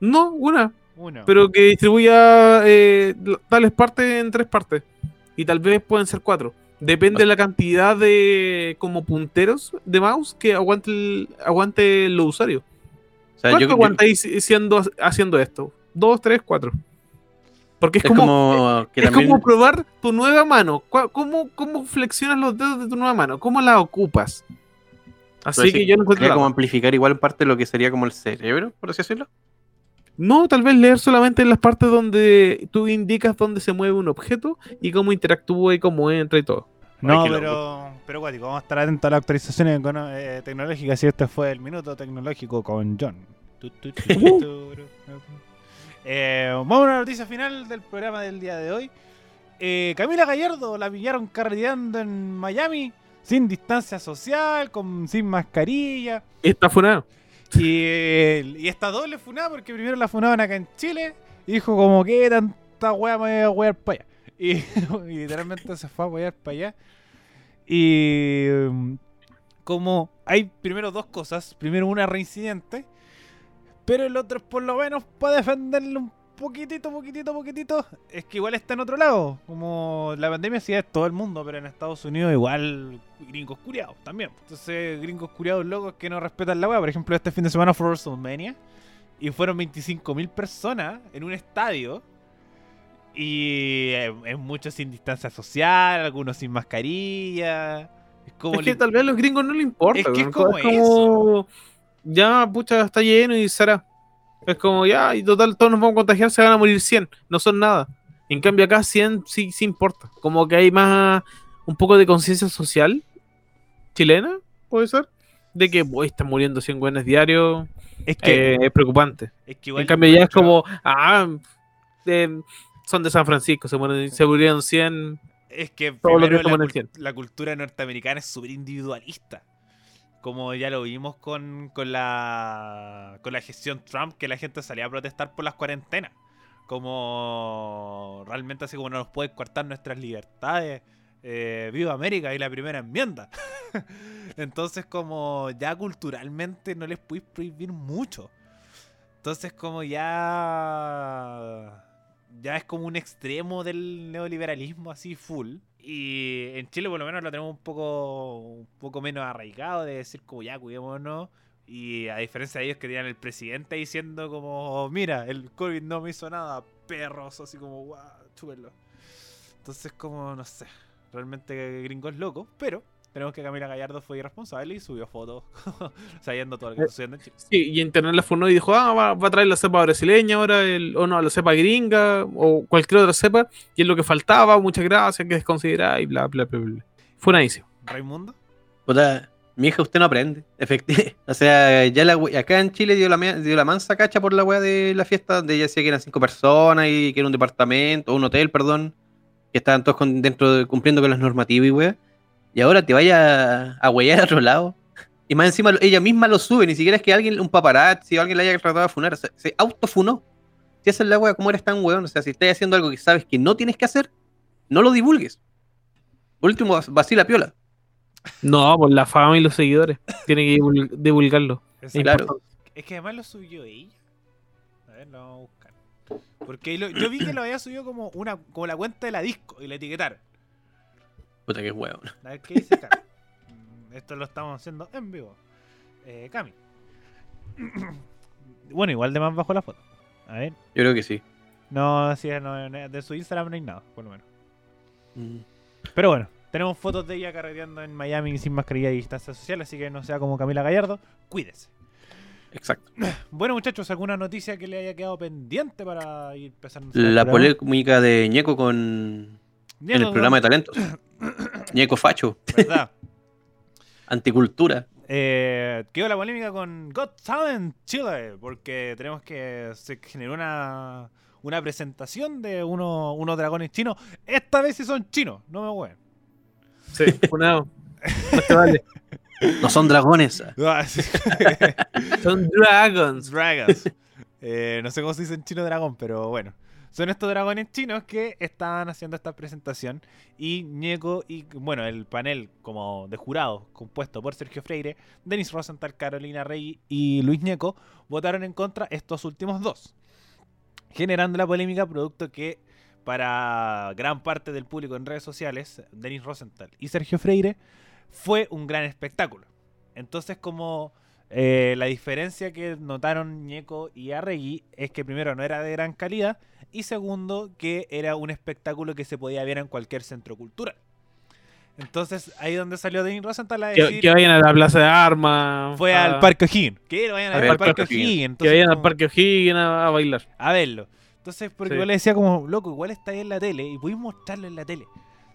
No, una, Uno. pero que distribuya eh, tales partes en tres partes. Y tal vez pueden ser cuatro. Depende de la cantidad de como punteros de mouse que aguante, el, aguante los usuarios. O sea, ¿Cuánto yo- yo- aguantáis siendo, haciendo esto? ¿Dos, tres, cuatro? Porque es, es como, como que es también. como probar tu nueva mano. ¿Cómo, ¿Cómo flexionas los dedos de tu nueva mano? ¿Cómo la ocupas? Así que yo no encuentro como amplificar igual parte de lo que sería como el cerebro, por así decirlo. No, tal vez leer solamente en las partes donde tú indicas dónde se mueve un objeto y cómo interactúa y cómo entra y todo. No, pero, pero guático, vamos a estar atentos a las actualizaciones eh, tecnológicas y este fue el minuto tecnológico con John. Eh, vamos a una noticia final del programa del día de hoy. Eh, Camila Gallardo la pillaron carreteando en Miami sin distancia social, con, sin mascarilla. Está funado. Y, eh, y está doble funada porque primero la funaban acá en Chile y dijo como que tanta wea me voy a wear para allá. *laughs* Y, literalmente se fue a wear para allá. Y um, como hay primero dos cosas. Primero una reincidente. Pero el otro por lo menos para defenderle un poquitito, poquitito, poquitito. Es que igual está en otro lado. Como la pandemia sí es todo el mundo, pero en Estados Unidos igual gringos curiados también. Entonces, gringos curiados locos que no respetan la weá. Por ejemplo, este fin de semana fue WrestleMania. Y fueron 25.000 personas en un estadio. Y eh, es mucho sin distancia social, algunos sin mascarilla. Es como Es que tal vez a los gringos no le importa. Es que es como como, Ya, pucha, está lleno y será. Es como, ya, y total, todos nos vamos a contagiar, se van a morir 100. No son nada. En cambio, acá 100 sí, sí importa. Como que hay más. Un poco de conciencia social chilena, puede ser. De que, boy, están muriendo 100 güeyes diarios. es que, eh, es preocupante. es que igual en cambio, ya es como, ah, eh, son de San Francisco, se, mueren, se murieron 100. Es que la, cultura norteamericana es súper individualista. Como ya lo vimos con, con la con la gestión Trump, que la gente salía a protestar por las cuarentenas. Como realmente así como no nos puede cortar nuestras libertades. Eh, viva América y la primera enmienda. *laughs* Entonces como ya culturalmente no les podéis prohibir mucho. Entonces como ya ya es como un extremo del neoliberalismo así full. Y en Chile por lo menos lo tenemos un poco un poco menos arraigado de decir como ya cuidémonos. Y a diferencia de ellos que tenían el presidente diciendo como, mira, el COVID no me hizo nada, perros, así como, guau, chúpenlo. Entonces como, no sé, realmente gringos locos, pero tenemos que Camila Gallardo fue irresponsable y subió fotos *laughs* sabiendo todo lo que está sucediendo en Chile. Sí, y Internet la funó y dijo, ah, va, va a traer la cepa brasileña ahora, el, o no, la cepa gringa, o cualquier otra cepa, y es lo que faltaba, muchas gracias, que desconsiderar, y bla, bla, bla, bla. Funadísimo. Raimundo. Puta, mi hija, usted no aprende. *laughs* Efectivamente. O sea, ya la acá en Chile dio la, dio la mansa cacha por la weá de la fiesta, donde ella decía que eran cinco personas y que era un departamento, o un hotel, perdón, que estaban todos con- dentro de- cumpliendo con las normativas y weá. Y ahora te vaya a, huellar a otro lado. Y más encima ella misma lo sube, ni siquiera es que alguien, un paparazzi o alguien la haya tratado de funar, o sea, se autofunó. Si esa es la weá, ¿cómo eres tan weón? O sea, si estás haciendo algo que sabes que no tienes que hacer, no lo divulgues. Por último, vacila piola. No, por la fama y los seguidores. Tiene que divul- divulgarlo. Es, Claro. es que además lo subió ella. A ver, lo vamos a buscar. Porque lo- yo vi que lo había subido como una como la cuenta de la disco y la etiquetaron. Puta que weón. A ver qué dice acá. *laughs* Mm, Esto lo estamos haciendo en vivo. Eh, Cami. *clears throat* bueno, igual de más bajo la foto. A ver. Yo creo que sí. No, sí, no, de su Instagram no hay nada, por lo menos. Mm. Pero bueno, tenemos fotos de ella carreteando en Miami sin mascarilla y distancia social, así que no sea como Camila Gallardo. Cuídese. Exacto. *clears throat* Bueno, muchachos, ¿alguna noticia que le haya quedado pendiente para ir empezando? La polémica de Ñeco con en el programa de talentos. *clears throat* Ñeco Facho, ¿Verdad? *laughs* anticultura. Eh, quedó la polémica con Got Talent Chile, porque tenemos que se generó una, una presentación de uno, unos dragones chinos. Esta vez sí son chinos, no me voy. Sí, funado. No te vale. No son dragones. Son dragons. Dragons. Eh, no sé cómo se dice en chino dragón, pero bueno. Son estos dragones chinos que estaban haciendo esta presentación y Ñeco y, bueno, el panel como de jurado compuesto por Sergio Freire, Denis Rosenthal, Carolina Rey y Luis Ñeco votaron en contra estos últimos dos, generando la polémica producto que para gran parte del público en redes sociales, Denis Rosenthal y Sergio Freire, fue un gran espectáculo. Entonces como eh, la diferencia que notaron Ñeco y Arregui es que primero no era de gran calidad y segundo que era un espectáculo que se podía ver en cualquier centro cultural. Entonces ahí donde salió Denis Rosenthal a Que, decir que vayan a la Plaza de Armas. fue a- al Parque O'Higgins. Que vayan al Parque O'Higgins. Que vayan al Parque O'Higgins a, a bailar. a verlo. Entonces, porque Sí. yo le decía como, loco, igual está ahí en la tele y voy a mostrarlo en la tele.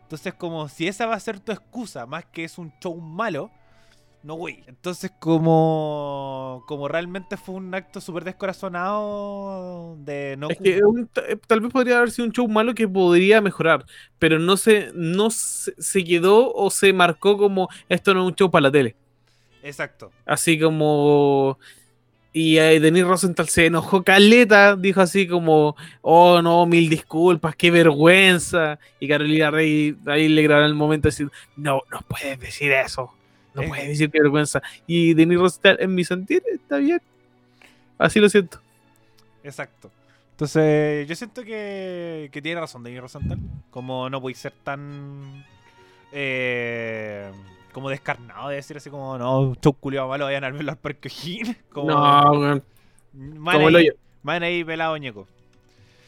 Entonces, como si esa va a ser tu excusa, más que es un show malo, no voy. Entonces, como, como realmente fue un acto súper descorazonado de no... Es que un- eh, tal vez podría haber sido un show malo que podría mejorar, pero no se, no se, se quedó o se marcó como esto no es un show para la tele. Exacto. Así como. Y eh, Denis Rosenthal se enojó caleta, dijo así como, oh no, mil disculpas, qué vergüenza. Y Carolina Rey ahí le grabó el momento así, no, no puedes decir eso, no Eh. puedes decir qué vergüenza. Y Denis Rosenthal, en mi sentir, está bien. Así lo siento. Exacto. Entonces, yo siento que, que tiene razón Denis Rosenthal. Como no podéis ser tan. eh, como descarnado de decir así como, no, show culiado malo, vayan a verlo al Parque O'Higgins. *laughs* Como, no, weón, man como hoyo. man ahí pelado ñeco.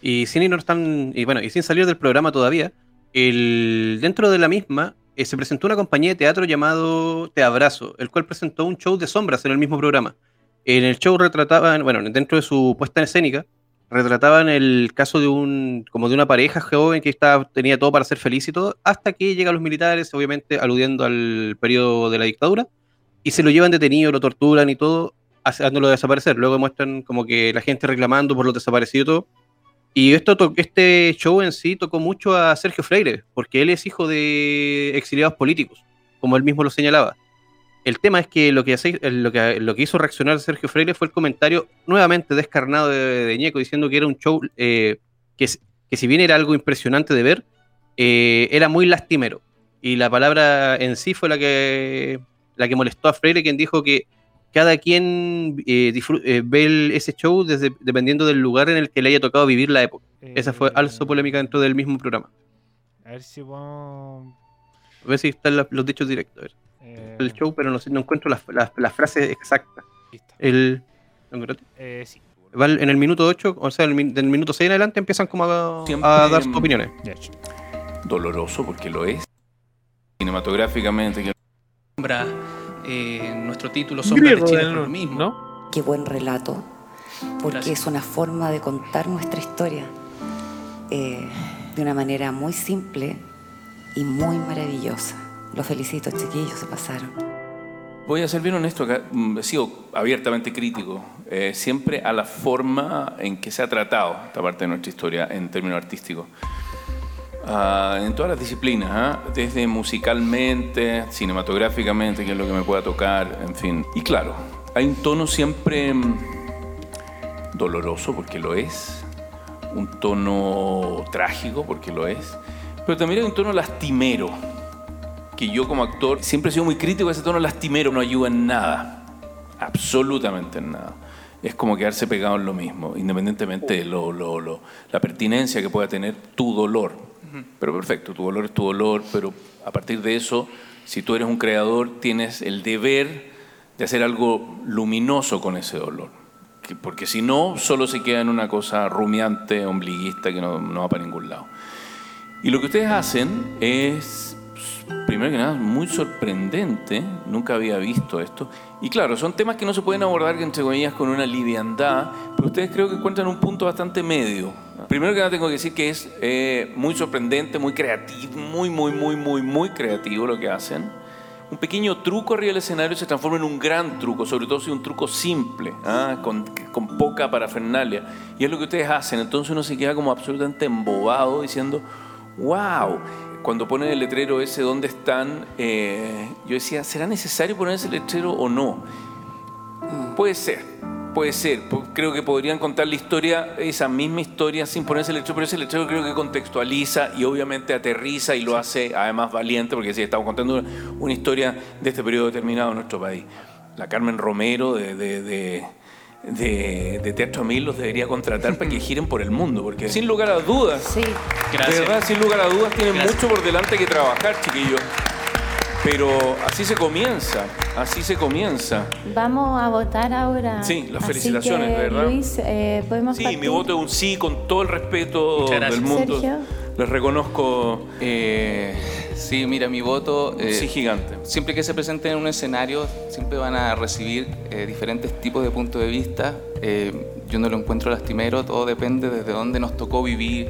Y sin irnos tan. Y bueno, y sin salir del programa todavía, el, dentro de la misma eh, se presentó una compañía de teatro llamado Te Abrazo, el cual presentó un show de sombras en el mismo programa. En el show retrataban, bueno, dentro de su puesta en escénica, retrataban el caso de un, como de una pareja joven que tenía todo para ser feliz y todo, hasta que llegan los militares, obviamente aludiendo al periodo de la dictadura, y se lo llevan detenido, lo torturan y todo, haciéndolo desaparecer. Luego muestran como que la gente reclamando por los desaparecidos y todo. Y esto to- este show en sí tocó mucho a Sergio Freire, porque él es hijo de exiliados políticos, como él mismo lo señalaba. El tema es que lo que, hace- lo que, lo que hizo reaccionar Sergio Freire fue el comentario nuevamente descarnado de, de Ñeco, diciendo que era un show eh, que, que si bien era algo impresionante de ver, eh, era muy lastimero. Y la palabra en sí fue la que, la que molestó a Freire, quien dijo que cada quien eh, eh, ve el- ese show desde, dependiendo del lugar en el que le haya tocado vivir la época. Esa fue alzo polémica dentro del mismo programa. A ver si podemos. A ver si están la- los dichos directos. a ver. eh, El show, pero no, no encuentro las, las- las frases exactas. listo. El. Eh, sí. Va en el minuto 8, o sea, el del minuto 6 en adelante empiezan como a, dar sus opiniones. Doloroso porque lo es. Cinematográficamente, que Sombra, eh, nuestro título Sombra de Chile de por lo mismo. ¿no? Qué buen relato, porque Gracias. es una forma de contar nuestra historia eh, de una manera muy simple y muy maravillosa. Los felicito, chiquillos, se pasaron. Voy a ser bien honesto acá, mm, he sido abiertamente crítico, eh, siempre a la forma en que se ha tratado esta parte de nuestra historia en términos artísticos. Ah, en todas las disciplinas, ¿ah? desde musicalmente, cinematográficamente, que es lo que me pueda tocar, en fin. Y claro, hay un tono siempre mm, doloroso, porque lo es, un tono trágico, porque lo es, pero también hay un tono lastimero que yo como actor siempre he sido muy crítico ese tono lastimero, no ayuda en nada, absolutamente en nada. Es como quedarse pegado en lo mismo, independientemente de lo, lo- lo- la pertinencia que pueda tener tu dolor. Pero perfecto, tu dolor es tu dolor, pero a partir de eso, si tú eres un creador, tienes el deber de hacer algo luminoso con ese dolor. Que- Porque si no, solo se queda en una cosa rumiante, ombliguista, que no, no va para ningún lado. Y lo que ustedes hacen es, primero que nada, muy sorprendente. Nunca había visto esto. Y claro, son temas que no se pueden abordar, entre comillas, con una liviandad, pero ustedes creo que encuentran un punto bastante medio. Primero que nada tengo que decir que es eh, muy sorprendente, muy creativo, muy, muy, muy, muy, muy creativo lo que hacen. Un pequeño truco arriba del escenario se transforma en un gran truco, sobre todo si es un truco simple, ¿ah? con, con poca parafernalia. Y es lo que ustedes hacen. Entonces uno se queda como absolutamente embobado diciendo, wow. Cuando ponen el letrero ese, ¿dónde están? Eh, yo decía, ¿será necesario poner ese letrero o no? Puede ser, Puede ser, creo que podrían contar la historia, esa misma historia sin ponerse el letrero, pero ese letrero creo que contextualiza y obviamente aterriza y lo hace además valiente, porque sí, estamos contando una, una historia de este periodo determinado en nuestro país. La Carmen Romero de, de, de, de- de Teatro Mil los debería contratar para que *laughs* giren por el mundo, porque sin lugar a dudas, Sí, de verdad, sin lugar a dudas, tienen Gracias. mucho por delante que trabajar, chiquillos. Pero así se comienza, así se comienza. Vamos a votar ahora. Sí, las Así felicitaciones, que, de verdad. Luis, eh, podemos Sí, partir? mi voto es un sí con todo el respeto gracias. del mundo. Sergio. Les reconozco Eh, sí, mira, mi voto. eh, sí gigante. Siempre que se presenten en un escenario, siempre van a recibir eh, diferentes tipos de puntos de vista. Eh, yo no lo encuentro lastimero, todo depende desde dónde nos tocó vivir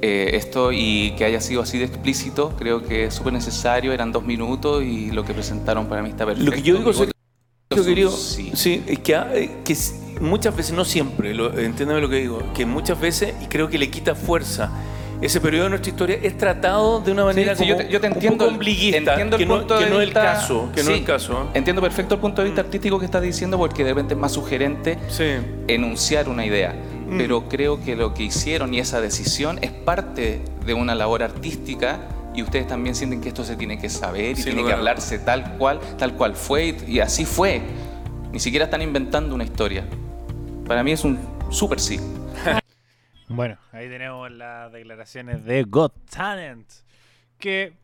eh, esto y que haya sido así de explícito. Creo que es súper necesario, eran dos minutos y lo que presentaron para mí está perfecto. Lo que yo digo, es un querido, sí. sí, es que, muchas veces, no siempre, lo, entiéndeme lo que digo, que muchas veces, y creo que le quita fuerza, ese periodo de nuestra historia es tratado de una manera Sí, sí, como yo te, yo te un poco ombliguista, entiendo el que, no, punto que de no es el vista- caso, que no es sí, el caso. Entiendo perfecto el punto de vista artístico que estás diciendo porque de repente es más sugerente Sí. enunciar una idea. Mm. Pero creo que lo que hicieron y esa decisión es parte de una labor artística y ustedes también sienten que esto se tiene que saber y Sin tiene que hablarse tal cual, tal cual fue y, y así fue. Ni siquiera están inventando una historia. Para mí es un súper sí. *laughs* Bueno, ahí tenemos las declaraciones de Got Talent. Que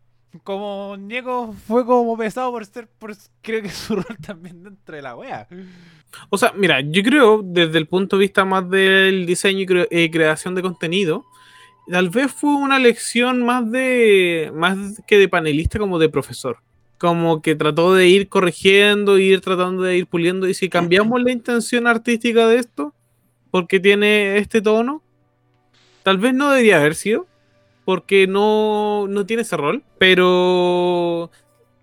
como Diego fue como pesado por ser, por, creo que su *laughs* rol también dentro de la wea. O sea, mira, yo creo desde el punto de vista más del diseño y eh, creación de contenido, tal vez fue una lección más de más que de panelista como de profesor. Como que trató de ir corrigiendo, ir tratando de ir puliendo. Y si cambiamos la intención artística de esto, porque tiene este tono, tal vez no debería haber sido, porque no, no tiene ese rol. Pero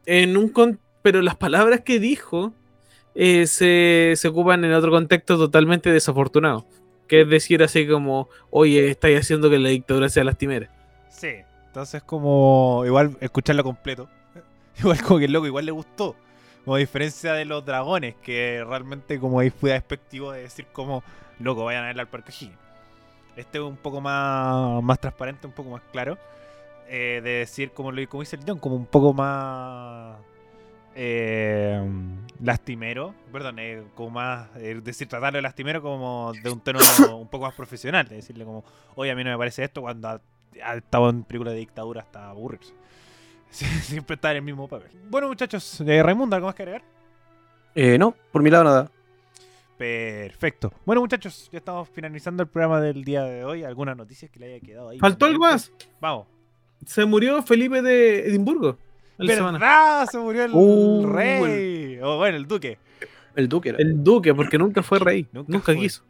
en un con- pero las palabras que dijo eh, se, se ocupan en otro contexto totalmente desafortunado. Que es decir, así como, oye, estáis haciendo que la dictadura sea lastimera. Sí. Entonces como igual escucharlo completo. *laughs* Igual como que el loco igual le gustó. Como a diferencia de los dragones, que realmente como ahí fue despectivo de decir como, loco, vayan a verla al Parque. Este es un poco más, más transparente, un poco más claro. eh, de decir, como, lo, como dice el John, como un poco más eh, lastimero. Perdón, eh, como más, eh, decir, tratarlo de lastimero como de un tono *coughs* un poco más profesional. De decirle como, oye, a mí no me parece esto cuando ha, ha estado en películas de dictadura hasta aburrirse. *laughs* Siempre está en el mismo papel. Bueno, muchachos, eh, Raimundo, ¿algo más que agregar? Eh, no, por mi lado nada. Perfecto. Bueno, muchachos, ya estamos finalizando el programa del día de hoy. ¿Algunas noticias que le haya quedado ahí? Faltó algo más. Vamos. Se murió Felipe de Edimburgo. ¿Verdad? Se murió el Uh, rey. O bueno, el duque. El Duque era. El duque, porque nunca fue rey. Nunca Nunca, fue. quiso.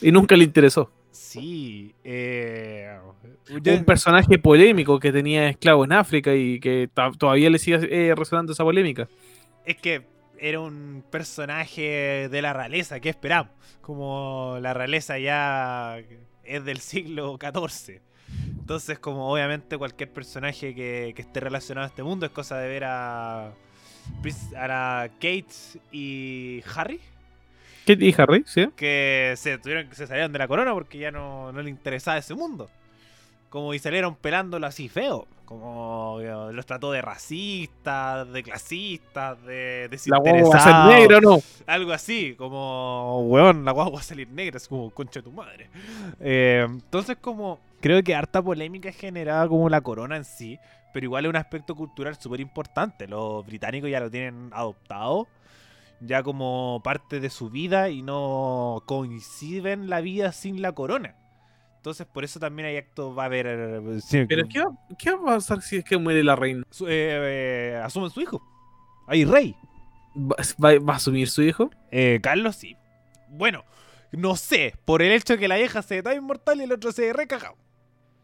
Y nunca le interesó. Sí. Eh, Un personaje polémico que tenía esclavos en África y que todavía le sigue eh, resonando esa polémica. es que era un personaje de la realeza, ¿qué esperamos? Como la realeza ya es del siglo XIV. Entonces, como obviamente cualquier personaje que, que esté relacionado a este mundo es cosa de ver a, a la Kate y Harry, ¿Qué te dije, Rey? ¿Sí? que se, tuvieron, se salieron de la corona porque ya no, no le interesaba ese mundo. Como y salieron pelándolo así feo. Como eh, los trató de racistas, de clasistas, de La guagua va a ser desinteresados. o no. Algo así, como, weón, la guagua va a salir negra, es como concha de tu madre. Eh, entonces, como, creo que harta polémica es generada como la corona en sí, pero igual es un aspecto cultural súper importante. Los británicos ya lo tienen adoptado, ya como parte de su vida y no coinciden la vida sin la corona. Entonces, por eso también hay actos, va a haber. eh, sí, Pero ¿qué va, ¿qué va a pasar si es que muere la reina? su- eh, eh, asumen su hijo. Hay rey. ¿Va, va- va a asumir su hijo? Eh, Carlos sí. Bueno, no sé, por el hecho de que la vieja se da inmortal y el otro se recagado.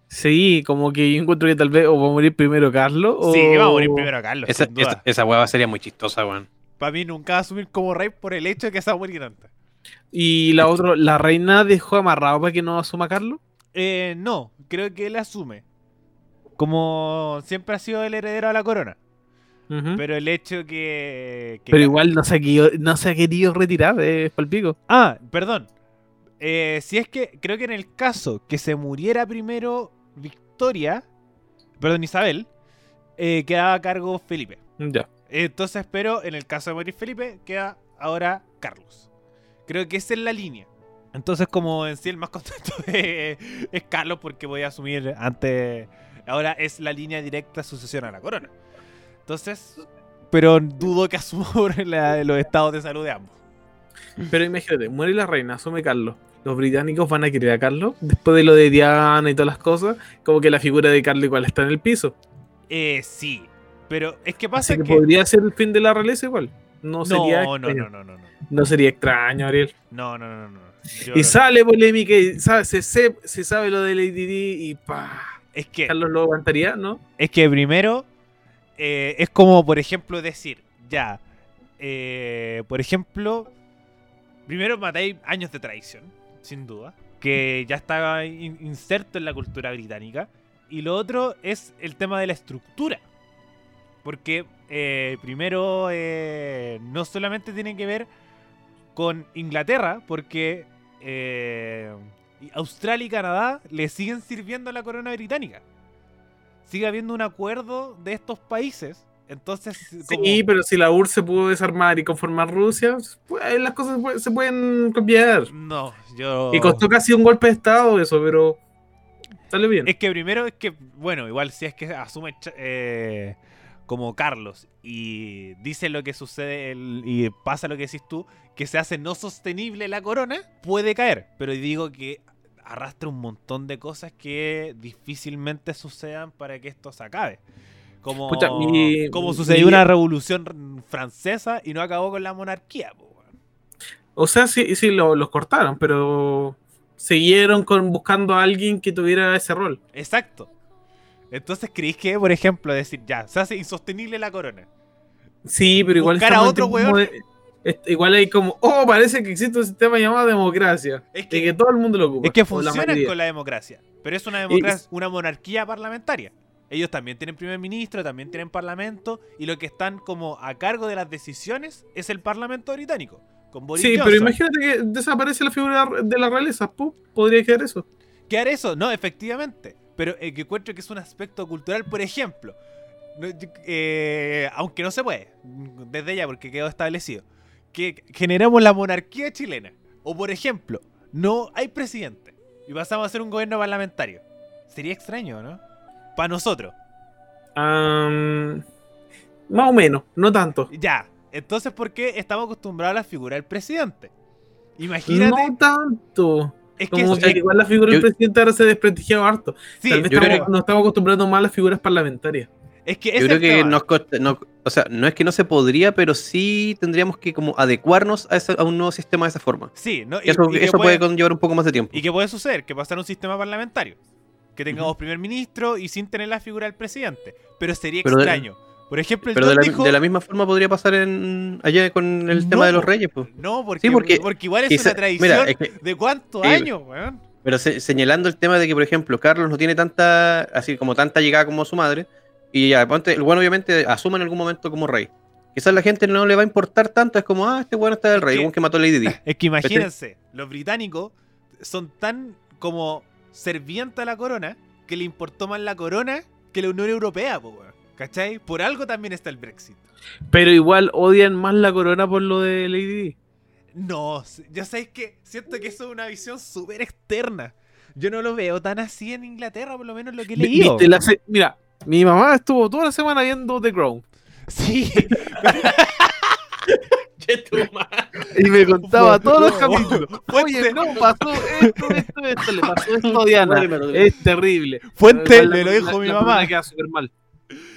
Sí, como que yo encuentro que tal vez o va a morir primero Carlos o... Sí, va a morir primero Carlos. Esa, sin duda. esa, esa hueva sería muy chistosa, weón. Para mí nunca va a asumir como rey por el hecho de que se va a morir antes. Y la otra, ¿la reina dejó amarrado para que no asuma Carlos? Eh, no, creo que él asume. Como siempre ha sido el heredero a la corona. Pero el hecho que. que Pero igual no se ha querido, no se ha querido retirar, es palpico. Ah, perdón. Eh, si es que creo que en el caso que se muriera primero Victoria, perdón, Isabel, eh, quedaba a cargo Felipe. Ya. Entonces, pero en el caso de morir Felipe, queda ahora Carlos. Creo que esa es la línea. Entonces, como en sí el más contento *laughs* es, es Carlos porque voy a asumir antes. Ahora es la línea directa sucesión a la corona. Entonces, pero dudo que asuma *laughs* la- los estados de salud de ambos. Pero imagínate, muere la reina, asume Carlos. Los británicos van a querer a Carlos. Después de lo de Diana y todas las cosas, como que la figura de Carlos igual está en el piso. Eh, sí. Pero es que pasa Así que, que. podría ser el fin de la realeza igual. No No, sería no, no, no, no, no. No sería extraño, Ariel. No, no, no, no. Yo- Y sale polémica y sabe- se, se, se sabe lo del ADD y pa. es que Carlos lo aguantaría, ¿no? es que primero eh, es como, por ejemplo, decir, ya, eh, por ejemplo, primero matáis años de tradición, sin duda, que ya estaba in- inserto en la cultura británica, y lo otro es el tema de la estructura, porque eh, primero eh, no solamente tiene que ver con Inglaterra, porque eh, Australia y Canadá le siguen sirviendo a la corona británica sigue habiendo un acuerdo de estos países. Entonces, Sí, pero si la URSS se pudo desarmar y conformar Rusia, pues, las cosas se pueden cambiar. no, yo. Y costó casi un golpe de estado eso, pero sale bien. Es que primero es que, bueno, igual si es que asume eh, como Carlos y dice lo que sucede el- y pasa lo que decís tú, que se hace no sostenible la corona, puede caer. Pero digo que arrastra un montón de cosas que difícilmente sucedan para que esto se acabe. Como, mi- como mi- sucedió una revolución francesa y no acabó con la monarquía. po. O sea, sí, sí lo- los cortaron, pero siguieron con, buscando a alguien que tuviera ese rol. Exacto. Entonces, ¿creéis que, por ejemplo, decir, ya, se hace insostenible la corona? Sí, pero igual Buscar a otro weón. de- es- igual hay como, oh, parece que existe un sistema llamado democracia. Es que- que todo el mundo lo ocupa. Es que la funcionan mayoría. con la democracia, pero es una democracia, una monarquía parlamentaria. Ellos también tienen primer ministro, también tienen parlamento, y lo que están como a cargo de las decisiones es el parlamento británico. Con Boris Sí, pero imagínate que desaparece la figura de la realeza. ¡pum! Podría quedar eso. ¿Qué eso? No, efectivamente. Pero eh, que encuentro que es un aspecto cultural, por ejemplo. eh, aunque no se puede, desde ya, porque quedó establecido. Que generamos la monarquía chilena. O por ejemplo, no hay presidente. Y pasamos a ser un gobierno parlamentario. Sería extraño, ¿no? Para nosotros. Más o menos, no tanto. Ya. Entonces, ¿por qué estamos acostumbrados a la figura del presidente? Imagínate. No tanto. Es que igual la figura del presidente ahora se ha desprestigiado harto. sí, Tal vez estamos- creo- nos estamos acostumbrando más a las figuras parlamentarias. es que Yo creo que nos costa- no, o sea, no es que no se podría, pero sí tendríamos que como adecuarnos a, ese- a un nuevo sistema de esa forma. Sí, ¿no? Y eso y eso puede conllevar un poco más de tiempo. ¿Y qué puede suceder? Que pasar un sistema parlamentario. Que tengamos primer ministro y sin tener la figura del presidente. Pero sería Pero de- extraño. Por ejemplo, el Pero de la, dijo... de la misma forma podría pasar en allá con el No, tema de los reyes. pues. No, porque, Sí, porque porque igual es quizá- una tradición mira, es que- de cuántos Sí. años, weón. Pero se- señalando el tema de que, por ejemplo, Carlos no tiene tanta, así como tanta llegada como su madre, y ya, el bueno obviamente asume en algún momento como rey. Quizás la gente no le va a importar tanto, es como, ah, este bueno está del Es rey, que- un que mató a Lady Di. *laughs* Es que imagínense, los británicos son tan como servientes a la corona que le importó más la corona que la Unión Europea, po, weón. ¿Cachai? Por algo también está el Brexit. Pero igual odian más la corona por lo de Lady Di. No, ya sabéis que siento que eso es una visión súper externa. Yo no lo veo tan así en Inglaterra, por lo menos lo que he leído. ¿Viste la se- Mira, mi mamá estuvo toda la semana viendo The Crown. Sí, *laughs* Y me contaba todos los *laughs* capítulos. Fuente. Oye, no, pasó esto, esto, esto, le pasó esto a Diana. Es terrible. Fuente, me lo dijo la- mi la mamá. corona queda súper mal.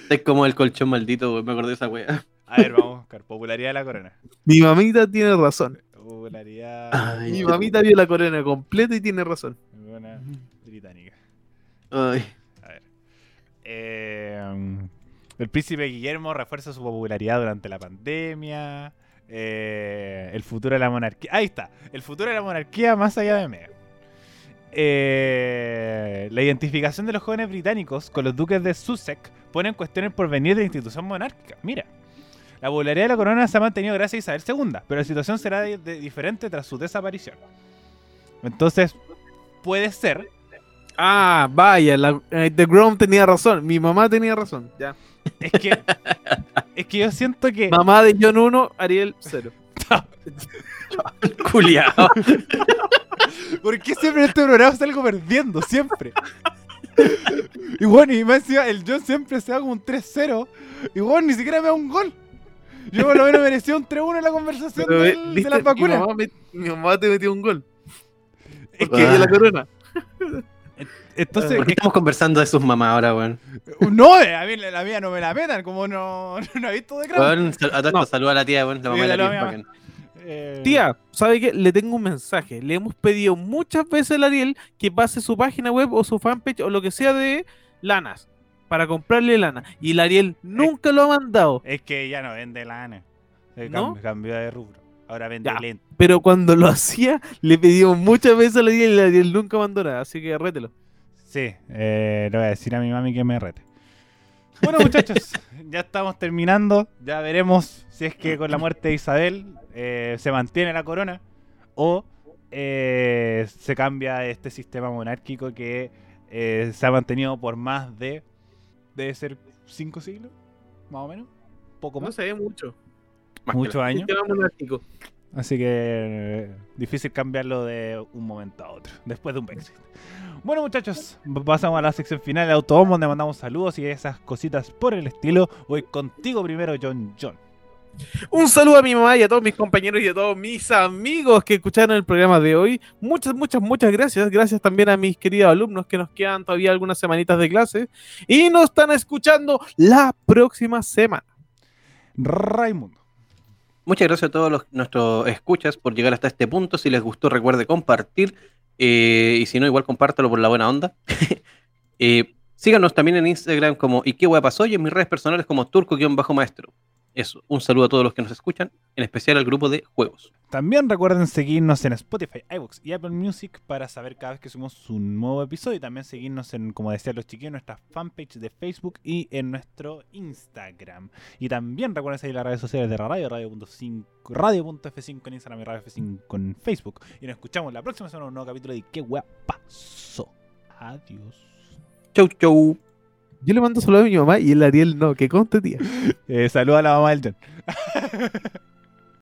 *laughs* Es como el colchón maldito, güey, me acordé de esa wea. A ver, vamos a buscar. Popularidad de la corona. Mi mamita tiene razón. Popularidad Ay, Mi mamita vio la corona completa y tiene razón. corona británica. Ay. Eh, el príncipe Guillermo refuerza su popularidad durante la pandemia. Eh, el futuro de la monarquía. Ahí está. El futuro de la monarquía más allá de Meghan. Eh, la identificación de los jóvenes británicos con los duques de Sussex pone en cuestión el porvenir de la institución monárquica. Mira, la popularidad de la corona se ha mantenido gracias a Isabel II, pero la situación será de- de- diferente tras su desaparición. Entonces, puede ser Ah, vaya, la, eh, The Grom tenía razón. Mi mamá tenía razón. Ya. Es que, es que yo siento que. Mamá de John 1, Ariel 0. *laughs* *laughs* Culiao. ¿Por qué siempre en este programa salgo perdiendo? Siempre. Y bueno, y más encima, el John siempre se da como un 3-0. Y bueno, ni siquiera me da un gol. Yo por lo menos merecía un 3-1 en la conversación Pero, del- eh, de las vacunas. Mi mamá, me- mi mamá te metió un gol. Es Que que, de la corona. *laughs* entonces, ¿Por qué estamos conversando de sus mamás ahora, weón? no, eh, a mí la mía no me la metan, como no, *laughs* no he visto de gran. Sal- a todo esto, No. saluda a la tía, weón. La mamá Sí, de la saluda tía Eh, Tía, ¿sabe qué? Le tengo un mensaje. Le hemos pedido muchas veces al Ariel que pase su página web o su fanpage o lo que sea de lanas para comprarle lana. Y el Ariel nunca lo ha mandado. Es que ya no vende lana. Se ¿No? cam- cambió de rubro. Ahora vende Ya. lente. Pero cuando lo *laughs* hacía, le pedimos muchas veces al Ariel y el Ariel nunca mandó nada. Así que rételo. Sí, eh, le voy a decir a mi mami que me rete. Bueno, *laughs* muchachos, ya estamos terminando. Ya veremos si es que con la muerte de Isabel eh, se mantiene la corona o eh, se cambia este sistema monárquico que eh, se ha mantenido por más de. Debe ser cinco siglos, más o menos. Poco No más. sé, mucho. Más Muchos años. Sistema monárquico. Así que eh, difícil cambiarlo de un momento a otro, después de un Brexit. Bueno muchachos, pasamos a la sección final de donde mandamos saludos y esas cositas por el estilo. Voy contigo primero, John John. Un saludo a mi mamá y a todos mis compañeros y a todos mis amigos que escucharon el programa de hoy. Muchas, muchas, muchas gracias. Gracias también a mis queridos alumnos que nos quedan todavía algunas semanitas de clase y nos están escuchando la próxima semana. Raimundo. Muchas gracias a todos los, nuestros escuchas por llegar hasta este punto. Si les gustó, recuerde compartir. eh, y si no, igual compártalo por la buena onda. *laughs* Eh, síganos también en Instagram como ¿Y qué pasó? Y en mis redes personales como turco-maestro. Eso, un saludo a todos los que nos escuchan, en especial al grupo de juegos. También recuerden seguirnos en Spotify, iVoox y Apple Music para saber cada vez que subimos un nuevo episodio y también seguirnos en, como decían los chiquillos, nuestra fanpage de Facebook y en nuestro Instagram. Y también recuerden seguir las redes sociales de radio, radio.5 radio.f5 en Instagram y Radio F5 en Facebook. Y nos escuchamos la próxima semana en un nuevo capítulo de ¿Qué hueá pasó? Adiós. Chau, chau. Yo le mando saludos a mi mamá y el Ariel no, que conste, tía. Eh, saluda a la mamá del John. *laughs*